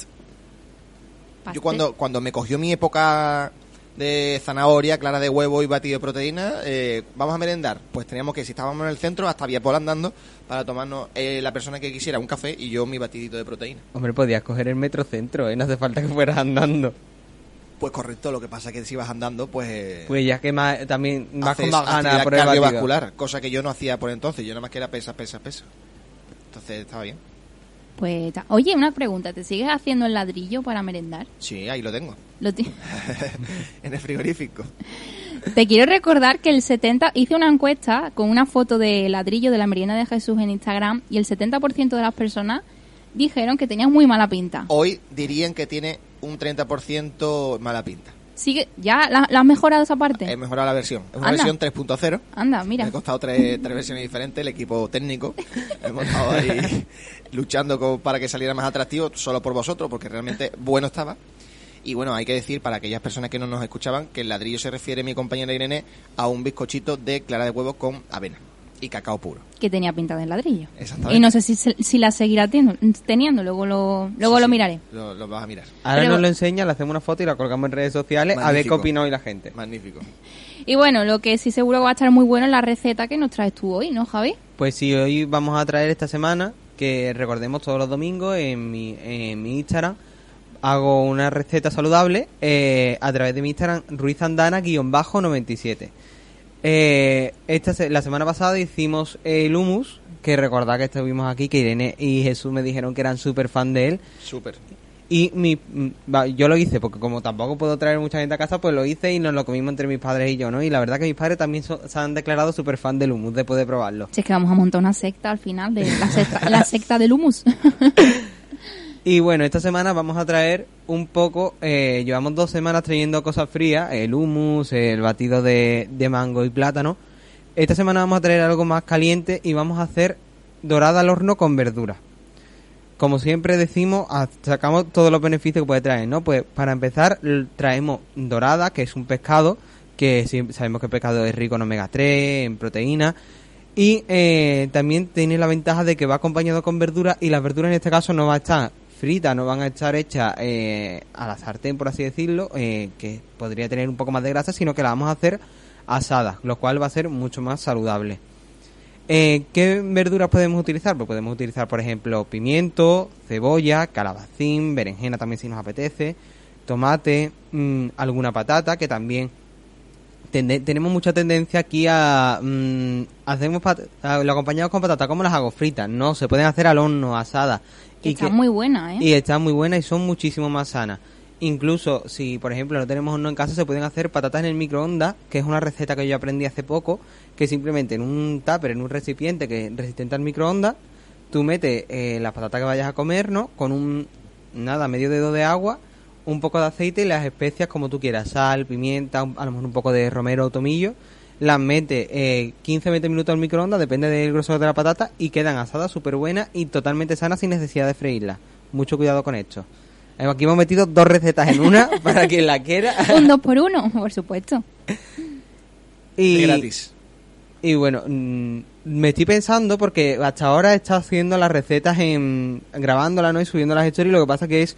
[SPEAKER 2] Yo cuando, cuando me cogió mi época de zanahoria, clara de huevo y batido de proteína, eh, vamos a merendar. Pues teníamos que, si estábamos en el centro, hasta Viapol andando para tomarnos eh, la persona que quisiera un café y yo mi batidito de proteína.
[SPEAKER 3] Hombre, podías coger el metrocentro, ¿eh? no hace falta que fueras andando.
[SPEAKER 2] Pues correcto, lo que pasa es que si vas andando, pues... eh,
[SPEAKER 3] Pues ya que más, también vas
[SPEAKER 2] haces
[SPEAKER 3] con más ganas
[SPEAKER 2] actividad
[SPEAKER 3] por el batido.
[SPEAKER 2] cardiovascular, cosa que yo no hacía por entonces, yo nada más que era pesa, pesa, pesa. Entonces estaba bien.
[SPEAKER 1] Pues, oye, una pregunta, ¿te sigues haciendo el ladrillo para merendar?
[SPEAKER 2] Sí, ahí lo tengo.
[SPEAKER 1] Lo
[SPEAKER 2] en el frigorífico.
[SPEAKER 1] Te quiero recordar que el 70 hice una encuesta con una foto de ladrillo de la merienda de Jesús en Instagram y el 70% de las personas dijeron que tenías muy mala pinta.
[SPEAKER 2] Hoy dirían que tiene un 30% mala pinta.
[SPEAKER 1] Sigue, ¿Ya la, la has mejorado esa parte?
[SPEAKER 2] He mejorado la versión. Es una
[SPEAKER 1] Anda.
[SPEAKER 2] versión 3.0.
[SPEAKER 1] Anda, mira.
[SPEAKER 2] Me ha costado tres, tres versiones diferentes, el equipo técnico. Hemos estado ahí luchando con- para que saliera más atractivo, solo por vosotros, porque realmente bueno estaba. Y bueno, hay que decir para aquellas personas que no nos escuchaban que el ladrillo se refiere, mi compañera Irene, a un bizcochito de clara de huevo con avena. Y cacao puro.
[SPEAKER 1] que tenía pinta de ladrillo.
[SPEAKER 2] Exactamente.
[SPEAKER 1] Y no sé si, se- si la seguirá teniendo, teniendo luego lo, luego
[SPEAKER 2] Sí,
[SPEAKER 1] lo
[SPEAKER 2] sí,
[SPEAKER 1] miraré.
[SPEAKER 2] Lo, lo vas a mirar.
[SPEAKER 3] Ahora
[SPEAKER 1] Pero-
[SPEAKER 3] nos lo enseña, le hacemos una foto y la colgamos en redes sociales a ver qué opina hoy la gente.
[SPEAKER 2] Magnífico.
[SPEAKER 1] Y bueno, lo que sí seguro va a estar muy bueno es la receta que nos traes tú hoy, ¿no, Javi?
[SPEAKER 3] Pues sí, hoy vamos a traer esta semana, que recordemos todos los domingos en mi, en mi Instagram, hago una receta saludable eh, a través de mi Instagram, ruizandana-97. Eh, esta se- la semana pasada hicimos el hummus, que recordad que estuvimos aquí, que Irene y Jesús me dijeron que eran súper fan de él.
[SPEAKER 2] Súper.
[SPEAKER 3] Y mi, mm, yo lo hice, porque como tampoco puedo traer mucha gente a casa, pues lo hice y nos lo comimos entre mis padres y yo, ¿no? Y la verdad que mis padres también so- se han declarado súper fan del hummus, después de probarlo.
[SPEAKER 1] Si es que vamos a montar una secta al final de la secta, la secta del humus.
[SPEAKER 3] Y bueno, esta semana vamos a traer un poco, eh, llevamos dos semanas trayendo cosas frías, el hummus, el batido de, de mango y plátano. Esta semana vamos a traer algo más caliente y vamos a hacer dorada al horno con verdura. Como siempre decimos, sacamos todos los beneficios que puede traer, ¿no? Pues para empezar traemos dorada, que es un pescado, que sabemos que el pescado es rico en omega 3, en proteína, y eh, también tiene la ventaja de que va acompañado con verdura y las verduras en este caso no van a estar fritas, no van a estar hechas eh, a la sartén, por así decirlo, eh, que podría tener un poco más de grasa, sino que la vamos a hacer asadas, lo cual va a ser mucho más saludable. Eh, ¿Qué verduras podemos utilizar? Pues podemos utilizar, por ejemplo, pimiento, cebolla, calabacín, berenjena también si nos apetece, tomate, mm, alguna patata, que también tenemos mucha tendencia aquí a... mm, hacemos lo acompañamos con patata, ¿cómo las hago? Fritas, no, se pueden hacer al horno, asadas.
[SPEAKER 1] Que está muy buena, ¿eh?
[SPEAKER 3] Y están muy buenas y son muchísimo más sanas. Incluso si, por ejemplo, no tenemos horno en casa, se pueden hacer patatas en el microondas, que es una receta que yo aprendí hace poco, que simplemente en un tupper, en un recipiente que es resistente al microondas, tú metes eh, las patatas que vayas a comer, ¿no? Con un, nada, medio dedo de agua, un poco de aceite y las especias como tú quieras, sal, pimienta, un- a lo mejor un poco de romero o tomillo, las metes eh, 15-20 minutos al microondas, depende del grosor de la patata, y quedan asadas súper buenas y totalmente sanas sin necesidad de freírlas. Mucho cuidado con esto. Eh, Aquí hemos metido dos recetas en una para quien la quiera.
[SPEAKER 1] Un dos por uno, por supuesto.
[SPEAKER 3] y,
[SPEAKER 2] De gratis.
[SPEAKER 3] y bueno, mm, me estoy pensando porque hasta ahora he estado haciendo las recetas en grabándolas ¿no? y subiendo las stories. Lo que pasa que es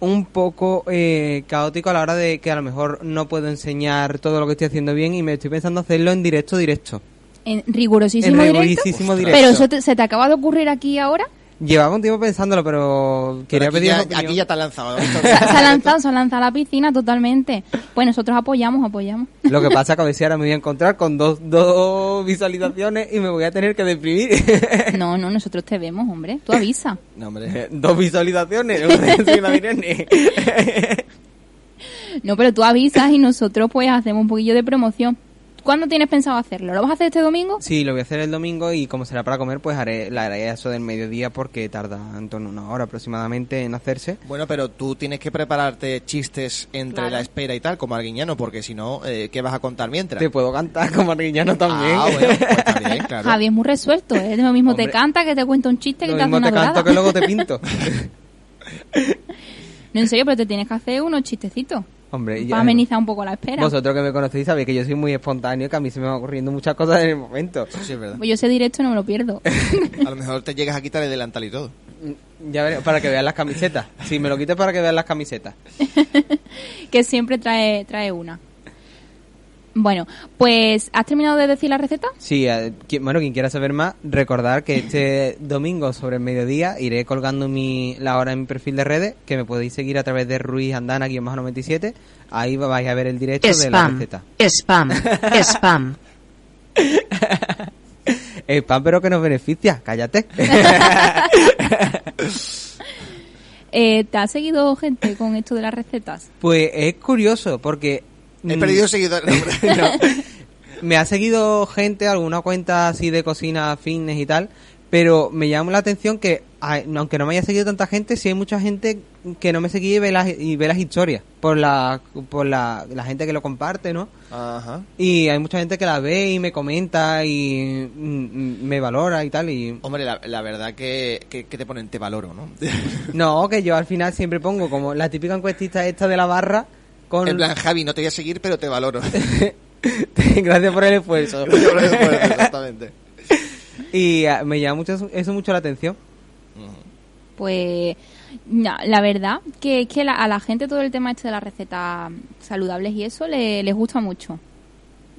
[SPEAKER 3] un poco eh, caótico a la hora de que a lo mejor no puedo enseñar todo lo que estoy haciendo bien y me estoy pensando hacerlo en directo, directo.
[SPEAKER 1] En rigurosísimo
[SPEAKER 3] En
[SPEAKER 1] directo.
[SPEAKER 3] rigurosísimo directo.
[SPEAKER 1] Pero eso te- se te acaba de ocurrir aquí ahora.
[SPEAKER 3] Llevaba un tiempo pensándolo, pero quería
[SPEAKER 2] Pero aquí,
[SPEAKER 3] pedir
[SPEAKER 2] ya, aquí ya te ha lanzado.
[SPEAKER 1] Se, ha lanzado, se ha lanzado a la piscina totalmente. Pues nosotros apoyamos, apoyamos.
[SPEAKER 3] Lo que pasa es que a ver si ahora me voy a encontrar con dos, dos visualizaciones y me voy a tener que deprimir.
[SPEAKER 1] No, no, nosotros te vemos, hombre. Tú avisa.
[SPEAKER 2] No, hombre.
[SPEAKER 3] dos visualizaciones.
[SPEAKER 1] No, pero tú avisas y nosotros pues hacemos un poquillo de promoción. ¿Cuándo tienes pensado hacerlo? ¿Lo vas a hacer este domingo?
[SPEAKER 3] Sí, lo voy a hacer el domingo y como será para comer, pues haré la haré eso del mediodía porque tarda en torno a una hora aproximadamente en hacerse.
[SPEAKER 2] Bueno, pero tú tienes que prepararte chistes entre
[SPEAKER 1] Claro.
[SPEAKER 2] la espera y tal, como Arguiñano, porque si no, eh, ¿qué vas a contar mientras?
[SPEAKER 3] Te puedo cantar como Arguiñano también.
[SPEAKER 2] Ah, bueno, pues también, claro.
[SPEAKER 1] Javi es muy resuelto, ¿eh? Lo mismo te canta que te cuenta un chiste que te hace
[SPEAKER 3] mismo
[SPEAKER 1] una
[SPEAKER 3] te canto
[SPEAKER 1] dorada.
[SPEAKER 3] que luego te pinto.
[SPEAKER 1] No, en serio, pero te tienes que hacer unos chistecitos.
[SPEAKER 3] Hombre, ya-
[SPEAKER 1] Para amenizar un poco la espera.
[SPEAKER 3] vosotros que me conocéis sabéis que yo soy muy espontáneo, que a mí se me van ocurriendo muchas cosas en el momento.
[SPEAKER 2] Sí, es verdad.
[SPEAKER 1] Pues yo ese directo no me lo pierdo.
[SPEAKER 2] A lo mejor te llegas a quitar el delantal y todo.
[SPEAKER 3] Ya veré, para que vean las camisetas. Si me lo quites para que vean las camisetas.
[SPEAKER 1] que siempre trae, trae una. Bueno, pues ¿has terminado de decir la receta?
[SPEAKER 3] Sí, eh, qui- bueno, quien quiera saber más, recordar que este domingo sobre el mediodía iré colgando mi, la hora en mi perfil de redes, que me podéis seguir a través de Ruiz Andana 97. Ahí vais a ver el directo de la
[SPEAKER 9] Spam,
[SPEAKER 3] receta.
[SPEAKER 9] spam, spam.
[SPEAKER 3] Spam, pero que nos beneficia, cállate.
[SPEAKER 1] Eh, ¿Te ha seguido gente con esto de las recetas?
[SPEAKER 3] pues es curioso, porque...
[SPEAKER 2] He perdido seguidores.
[SPEAKER 3] No. Me ha seguido gente, alguna cuenta así de cocina, fitness y tal, pero me llama la atención que, aunque no me haya seguido tanta gente, sí hay mucha gente que no me seguía y ve las, y ve las historias por la, por la, la gente que lo comparte, ¿no?
[SPEAKER 2] Ajá.
[SPEAKER 3] Y hay mucha gente que la ve y me comenta y mm, mm, me valora y tal. y
[SPEAKER 2] Hombre, la, la verdad que, que, que te ponen te valoro, ¿no?
[SPEAKER 3] No, que yo al final siempre pongo como la típica encuestista esta de la barra con...
[SPEAKER 2] En plan, Javi, no te voy a seguir, pero te valoro.
[SPEAKER 3] Gracias por el esfuerzo.
[SPEAKER 2] Exactamente.
[SPEAKER 3] Y ah, me llama mucho eso, eso mucho la atención.
[SPEAKER 1] Pues no, la verdad que es que la- a la gente todo el tema este de las recetas saludables y eso le, les gusta mucho.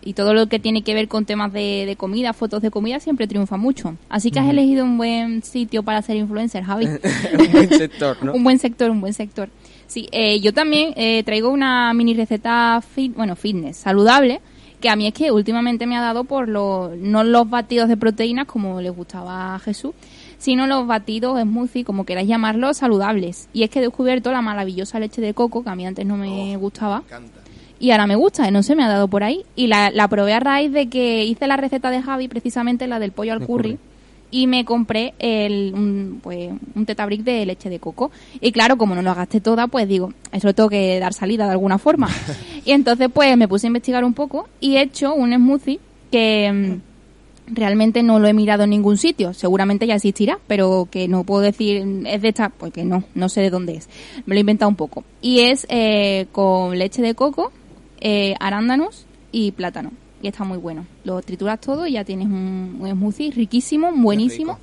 [SPEAKER 1] Y todo lo que tiene que ver con temas de, de comida, fotos de comida, siempre triunfa mucho. Así que has elegido un buen sitio para ser influencer, Javi.
[SPEAKER 3] un buen sector, ¿no?
[SPEAKER 1] un buen sector, un buen sector. Sí, eh, yo también eh, traigo una mini receta, fit, bueno, fitness, saludable, que a mí es que últimamente me ha dado por los, no los batidos de proteínas como le gustaba a Jesús, sino los batidos smoothie, como queráis llamarlos, saludables. Y es que he descubierto la maravillosa leche de coco, que a mí antes no me gustaba. Y ahora me gusta, no sé, me ha dado por ahí. Y la, la probé a raíz de que hice la receta de Javi, precisamente la del pollo al curry. Y me compré el, un, pues, un tetabric de leche de coco. Y claro, como no lo gasté toda, pues digo, eso lo tengo que dar salida de alguna forma. y entonces, pues me puse a investigar un poco y he hecho un smoothie que mm, realmente no lo he mirado en ningún sitio. Seguramente ya existirá, pero que no puedo decir es de esta, porque no, no sé de dónde es. Me lo he inventado un poco. Y es eh, con leche de coco, eh, arándanos y plátano. Y está muy bueno. Lo trituras todo y ya tienes un, un smoothie riquísimo, buenísimo.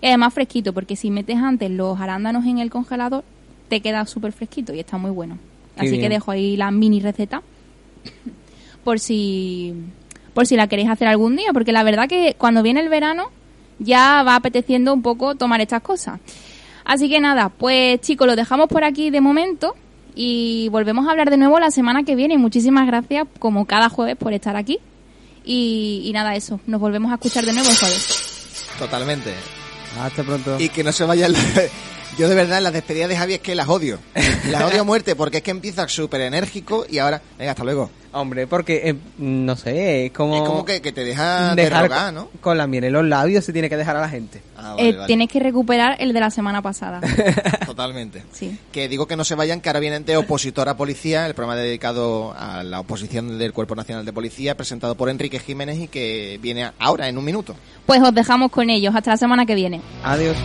[SPEAKER 1] Y además fresquito, porque si metes antes los arándanos en el congelador, te queda súper fresquito y está muy bueno.
[SPEAKER 3] Qué
[SPEAKER 1] Así que dejo ahí la mini receta por si por si la queréis hacer algún día, porque la verdad que cuando viene el verano ya va apeteciendo un poco tomar estas cosas. Así que nada, pues chicos, lo dejamos por aquí de momento y volvemos a hablar de nuevo la semana que viene. Muchísimas gracias, como cada jueves, por estar aquí. Y, y nada, eso, nos volvemos a escuchar de nuevo el jueves.
[SPEAKER 2] Totalmente.
[SPEAKER 3] Hasta pronto.
[SPEAKER 2] Y que no se vayan... Yo de verdad, las despedidas de Javi es que las odio. Las odio a muerte porque es que empieza súper enérgico y ahora... Venga, hasta luego.
[SPEAKER 3] Hombre, porque, eh, no sé, es como...
[SPEAKER 2] Es como que, que te deja
[SPEAKER 3] dejar
[SPEAKER 2] derrogar,
[SPEAKER 3] con-
[SPEAKER 2] ¿no?
[SPEAKER 3] Con la miel en los labios se tiene que dejar a la gente.
[SPEAKER 2] Ah,
[SPEAKER 1] Eh, Tienes que recuperar el de la semana pasada.
[SPEAKER 2] Totalmente.
[SPEAKER 1] Sí.
[SPEAKER 2] Que digo que no se vayan, que ahora vienen de Opositor a Policía, el programa dedicado a la oposición del Cuerpo Nacional de Policía, presentado por Enrique Jiménez y que viene ahora en un minuto.
[SPEAKER 1] Pues os dejamos con ellos. Hasta la semana que viene.
[SPEAKER 3] Adiós.